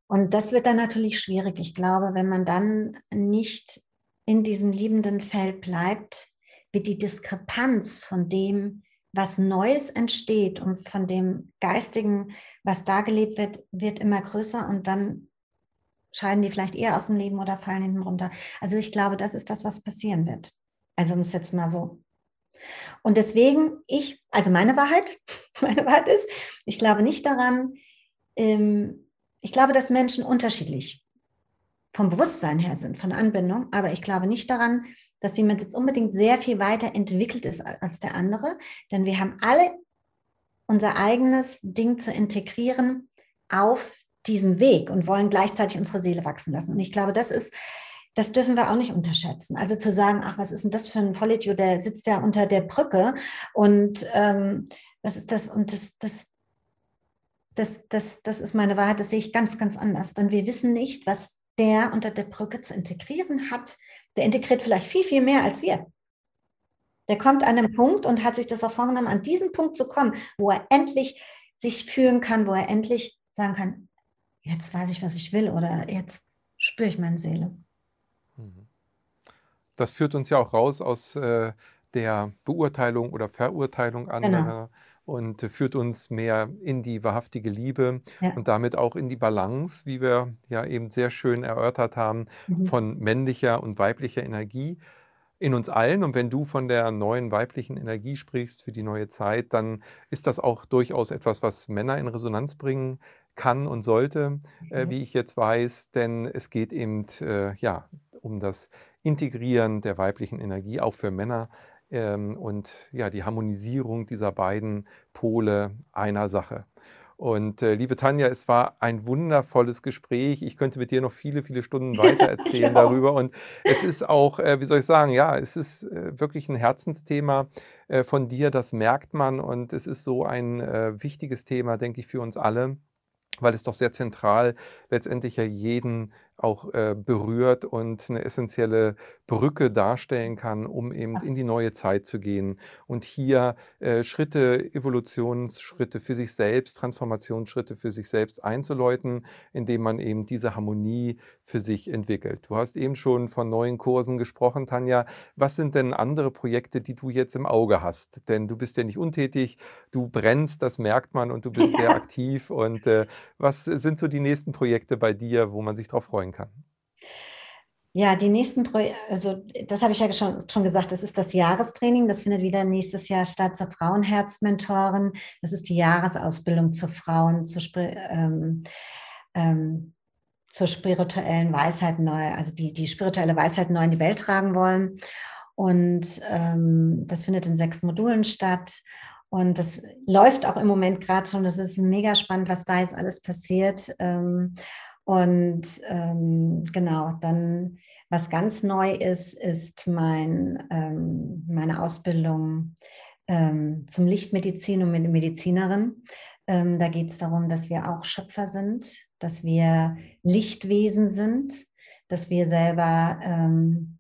Speaker 2: Und das wird dann natürlich schwierig. Ich glaube, wenn man dann nicht in diesem liebenden Feld bleibt, wird die Diskrepanz von dem, was Neues entsteht und von dem Geistigen, was da gelebt wird, wird immer größer und dann scheiden die vielleicht eher aus dem Leben oder fallen hinten runter. Also ich glaube, das ist das, was passieren wird. Also um es jetzt mal so. Und deswegen, ich, also meine Wahrheit, meine Wahrheit ist, ich glaube nicht daran, ähm, ich glaube, dass Menschen unterschiedlich vom Bewusstsein her sind, von Anbindung, aber ich glaube nicht daran, dass jemand jetzt unbedingt sehr viel weiter entwickelt ist als der andere, denn wir haben alle unser eigenes Ding zu integrieren auf diesem Weg und wollen gleichzeitig unsere Seele wachsen lassen. Und ich glaube, das ist, das dürfen wir auch nicht unterschätzen. Also zu sagen, ach, was ist denn das für ein Vollidiot, der sitzt ja unter der Brücke und ähm, was ist das? Und das, das, das, das, das ist meine Wahrheit, das sehe ich ganz, ganz anders. Denn wir wissen nicht, was der unter der Brücke zu integrieren hat. Der integriert vielleicht viel, viel mehr als wir. Der kommt an einen Punkt und hat sich das auch vorgenommen, an diesen Punkt zu kommen, wo er endlich sich fühlen kann, wo er endlich sagen kann, jetzt weiß ich, was ich will oder jetzt spüre ich meine Seele.
Speaker 1: Mhm. Das führt uns ja auch raus aus äh, der Beurteilung oder Verurteilung genau. anderer. Genau und führt uns mehr in die wahrhaftige Liebe ja. und damit auch in die Balance, wie wir ja eben sehr schön erörtert haben, mhm. von männlicher und weiblicher Energie in uns allen. Und wenn du von der neuen weiblichen Energie sprichst für die neue Zeit, dann ist das auch durchaus etwas, was Männer in Resonanz bringen kann und sollte, äh, wie ich jetzt weiß, denn es geht eben äh, ja, um das Integrieren der weiblichen Energie auch für Männer ähm, und ja, die Harmonisierung dieser beiden Pole einer Sache. Und äh, liebe Tanja, es war ein wundervolles Gespräch. Ich könnte mit dir noch viele, viele Stunden weiter erzählen ja. darüber. Und es ist auch, äh, wie soll ich sagen, ja, es ist äh, wirklich ein Herzensthema äh, von dir, das merkt man. Und es ist so ein äh, wichtiges Thema, denke ich, für uns alle weil es doch sehr zentral letztendlich ja jeden auch äh, berührt und eine essentielle Brücke darstellen kann, um eben in die neue Zeit zu gehen und hier äh, Schritte, Evolutionsschritte für sich selbst, Transformationsschritte für sich selbst einzuläuten, indem man eben diese Harmonie für sich entwickelt. Du hast eben schon von neuen Kursen gesprochen, Tanja. Was sind denn andere Projekte, die du jetzt im Auge hast? Denn du bist ja nicht untätig, du brennst, das merkt man und du bist sehr aktiv. Und äh, was sind so die nächsten Projekte bei dir, wo man sich darauf freuen kann?
Speaker 2: Ja, die nächsten Projekte, also das habe ich ja schon, schon gesagt, das ist das Jahrestraining, das findet wieder nächstes Jahr statt zur Frauenherzmentorin. Das ist die Jahresausbildung zu Frauen, zu, ähm, ähm, zur spirituellen Weisheit neu, also die die spirituelle Weisheit neu in die Welt tragen wollen. Und ähm, das findet in sechs Modulen statt. Und das läuft auch im Moment gerade schon. Das ist mega spannend, was da jetzt alles passiert. Ähm, und ähm, genau, dann, was ganz neu ist, ist mein, ähm, meine Ausbildung ähm, zum Lichtmedizin und Medizinerin. Ähm, da geht es darum, dass wir auch Schöpfer sind, dass wir Lichtwesen sind, dass wir selber, ähm,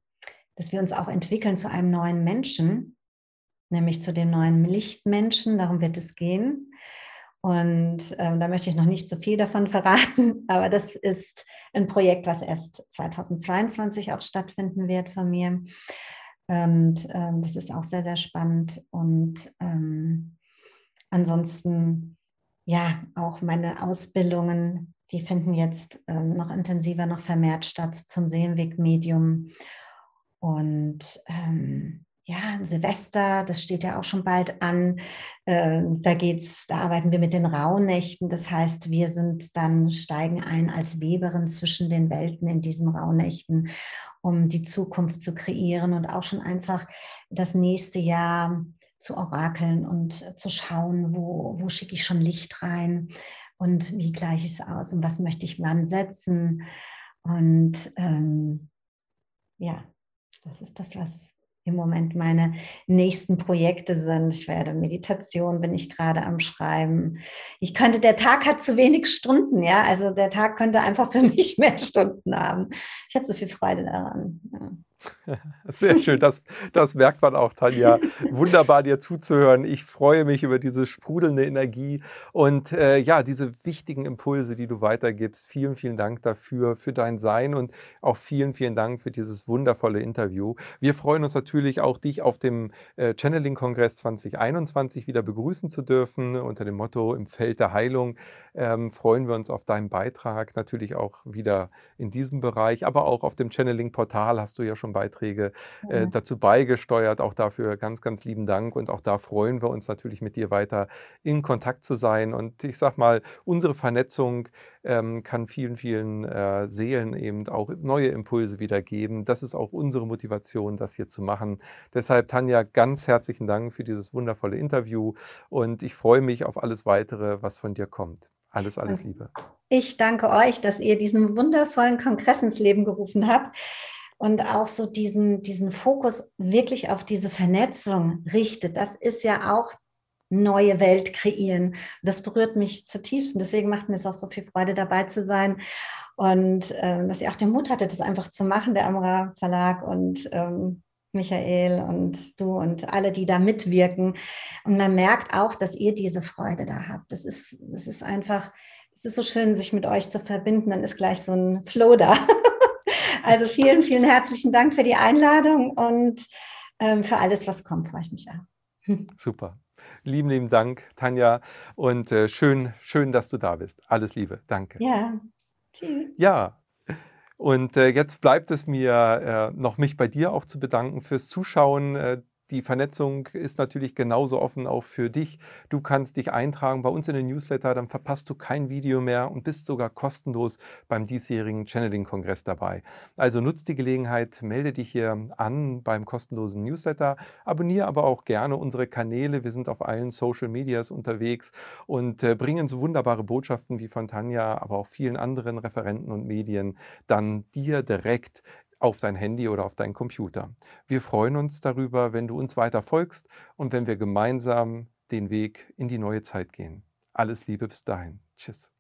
Speaker 2: dass wir uns auch entwickeln zu einem neuen Menschen, nämlich zu dem neuen Lichtmenschen. Darum wird es gehen. Und ähm, da möchte ich noch nicht so viel davon verraten, aber das ist ein Projekt, was erst 2022 auch stattfinden wird von mir. Und ähm, das ist auch sehr, sehr spannend. Und ähm, ansonsten, ja, auch meine Ausbildungen, die finden jetzt ähm, noch intensiver, noch vermehrt statt zum Seelenwegmedium. Und ähm, ja, Silvester, das steht ja auch schon bald an. Äh, da geht's, da arbeiten wir mit den Rauhnächten. Das heißt, wir sind dann, steigen ein als Weberin zwischen den Welten in diesen Rauhnächten, um die Zukunft zu kreieren und auch schon einfach das nächste Jahr zu orakeln und zu schauen, wo, wo schicke ich schon Licht rein und wie gleich es aus und was möchte ich wann setzen. Und ähm, ja, das ist das, was im Moment meine nächsten Projekte sind. Ich werde Meditation, bin ich gerade am Schreiben. Ich könnte, der Tag hat zu wenig Stunden, ja. Also der Tag könnte einfach für mich mehr Stunden haben. Ich habe so viel Freude daran. Ja.
Speaker 1: Sehr schön, das, das merkt man auch, Tanja. Wunderbar, dir zuzuhören. Ich freue mich über diese sprudelnde Energie und äh, ja, diese wichtigen Impulse, die du weitergibst. Vielen, vielen Dank dafür, für dein Sein und auch vielen, vielen Dank für dieses wundervolle Interview. Wir freuen uns natürlich auch, dich auf dem äh, Channeling-Kongress 2021 wieder begrüßen zu dürfen unter dem Motto Im Feld der Heilung. Ähm, freuen wir uns auf deinen Beitrag, natürlich auch wieder in diesem Bereich, aber auch auf dem Channeling-Portal hast du ja schon Beiträge äh, dazu beigesteuert. Auch dafür ganz, ganz lieben Dank. Und auch da freuen wir uns natürlich mit dir weiter in Kontakt zu sein. Und ich sag mal, unsere Vernetzung ähm, kann vielen, vielen äh, Seelen eben auch neue Impulse wiedergeben. Das ist auch unsere Motivation, das hier zu machen. Deshalb, Tanja, ganz herzlichen Dank für dieses wundervolle Interview. Und ich freue mich auf alles weitere, was von dir kommt. Alles, alles Liebe.
Speaker 2: Ich danke euch, dass ihr diesen wundervollen Kongress ins Leben gerufen habt und auch so diesen, diesen Fokus wirklich auf diese Vernetzung richtet. Das ist ja auch neue Welt kreieren. Das berührt mich zutiefst und deswegen macht mir es auch so viel Freude, dabei zu sein und äh, dass ihr auch den Mut hattet, das einfach zu machen, der Amra Verlag und ähm, Michael und du und alle, die da mitwirken. Und man merkt auch, dass ihr diese Freude da habt. Das ist, das ist einfach, es ist so schön, sich mit euch zu verbinden. Dann ist gleich so ein Flow da. Also vielen, vielen herzlichen Dank für die Einladung und ähm, für alles, was kommt, freue ich mich auch.
Speaker 1: Super. Lieben, lieben Dank, Tanja. Und äh, schön, schön, dass du da bist. Alles Liebe. Danke.
Speaker 2: Ja. Tschüss.
Speaker 1: Ja. Und äh, jetzt bleibt es mir äh, noch, mich bei dir auch zu bedanken fürs Zuschauen. Die Vernetzung ist natürlich genauso offen auch für dich. Du kannst dich eintragen bei uns in den Newsletter, dann verpasst du kein Video mehr und bist sogar kostenlos beim diesjährigen Channeling-Kongress dabei. Also nutzt die Gelegenheit, melde dich hier an beim kostenlosen Newsletter, abonniere aber auch gerne unsere Kanäle. Wir sind auf allen Social Medias unterwegs und äh, bringen so wunderbare Botschaften wie von Tanja, aber auch vielen anderen Referenten und Medien dann dir direkt auf dein Handy oder auf deinen Computer. Wir freuen uns darüber, wenn du uns weiter folgst und wenn wir gemeinsam den Weg in die neue Zeit gehen. Alles Liebe bis dahin. Tschüss.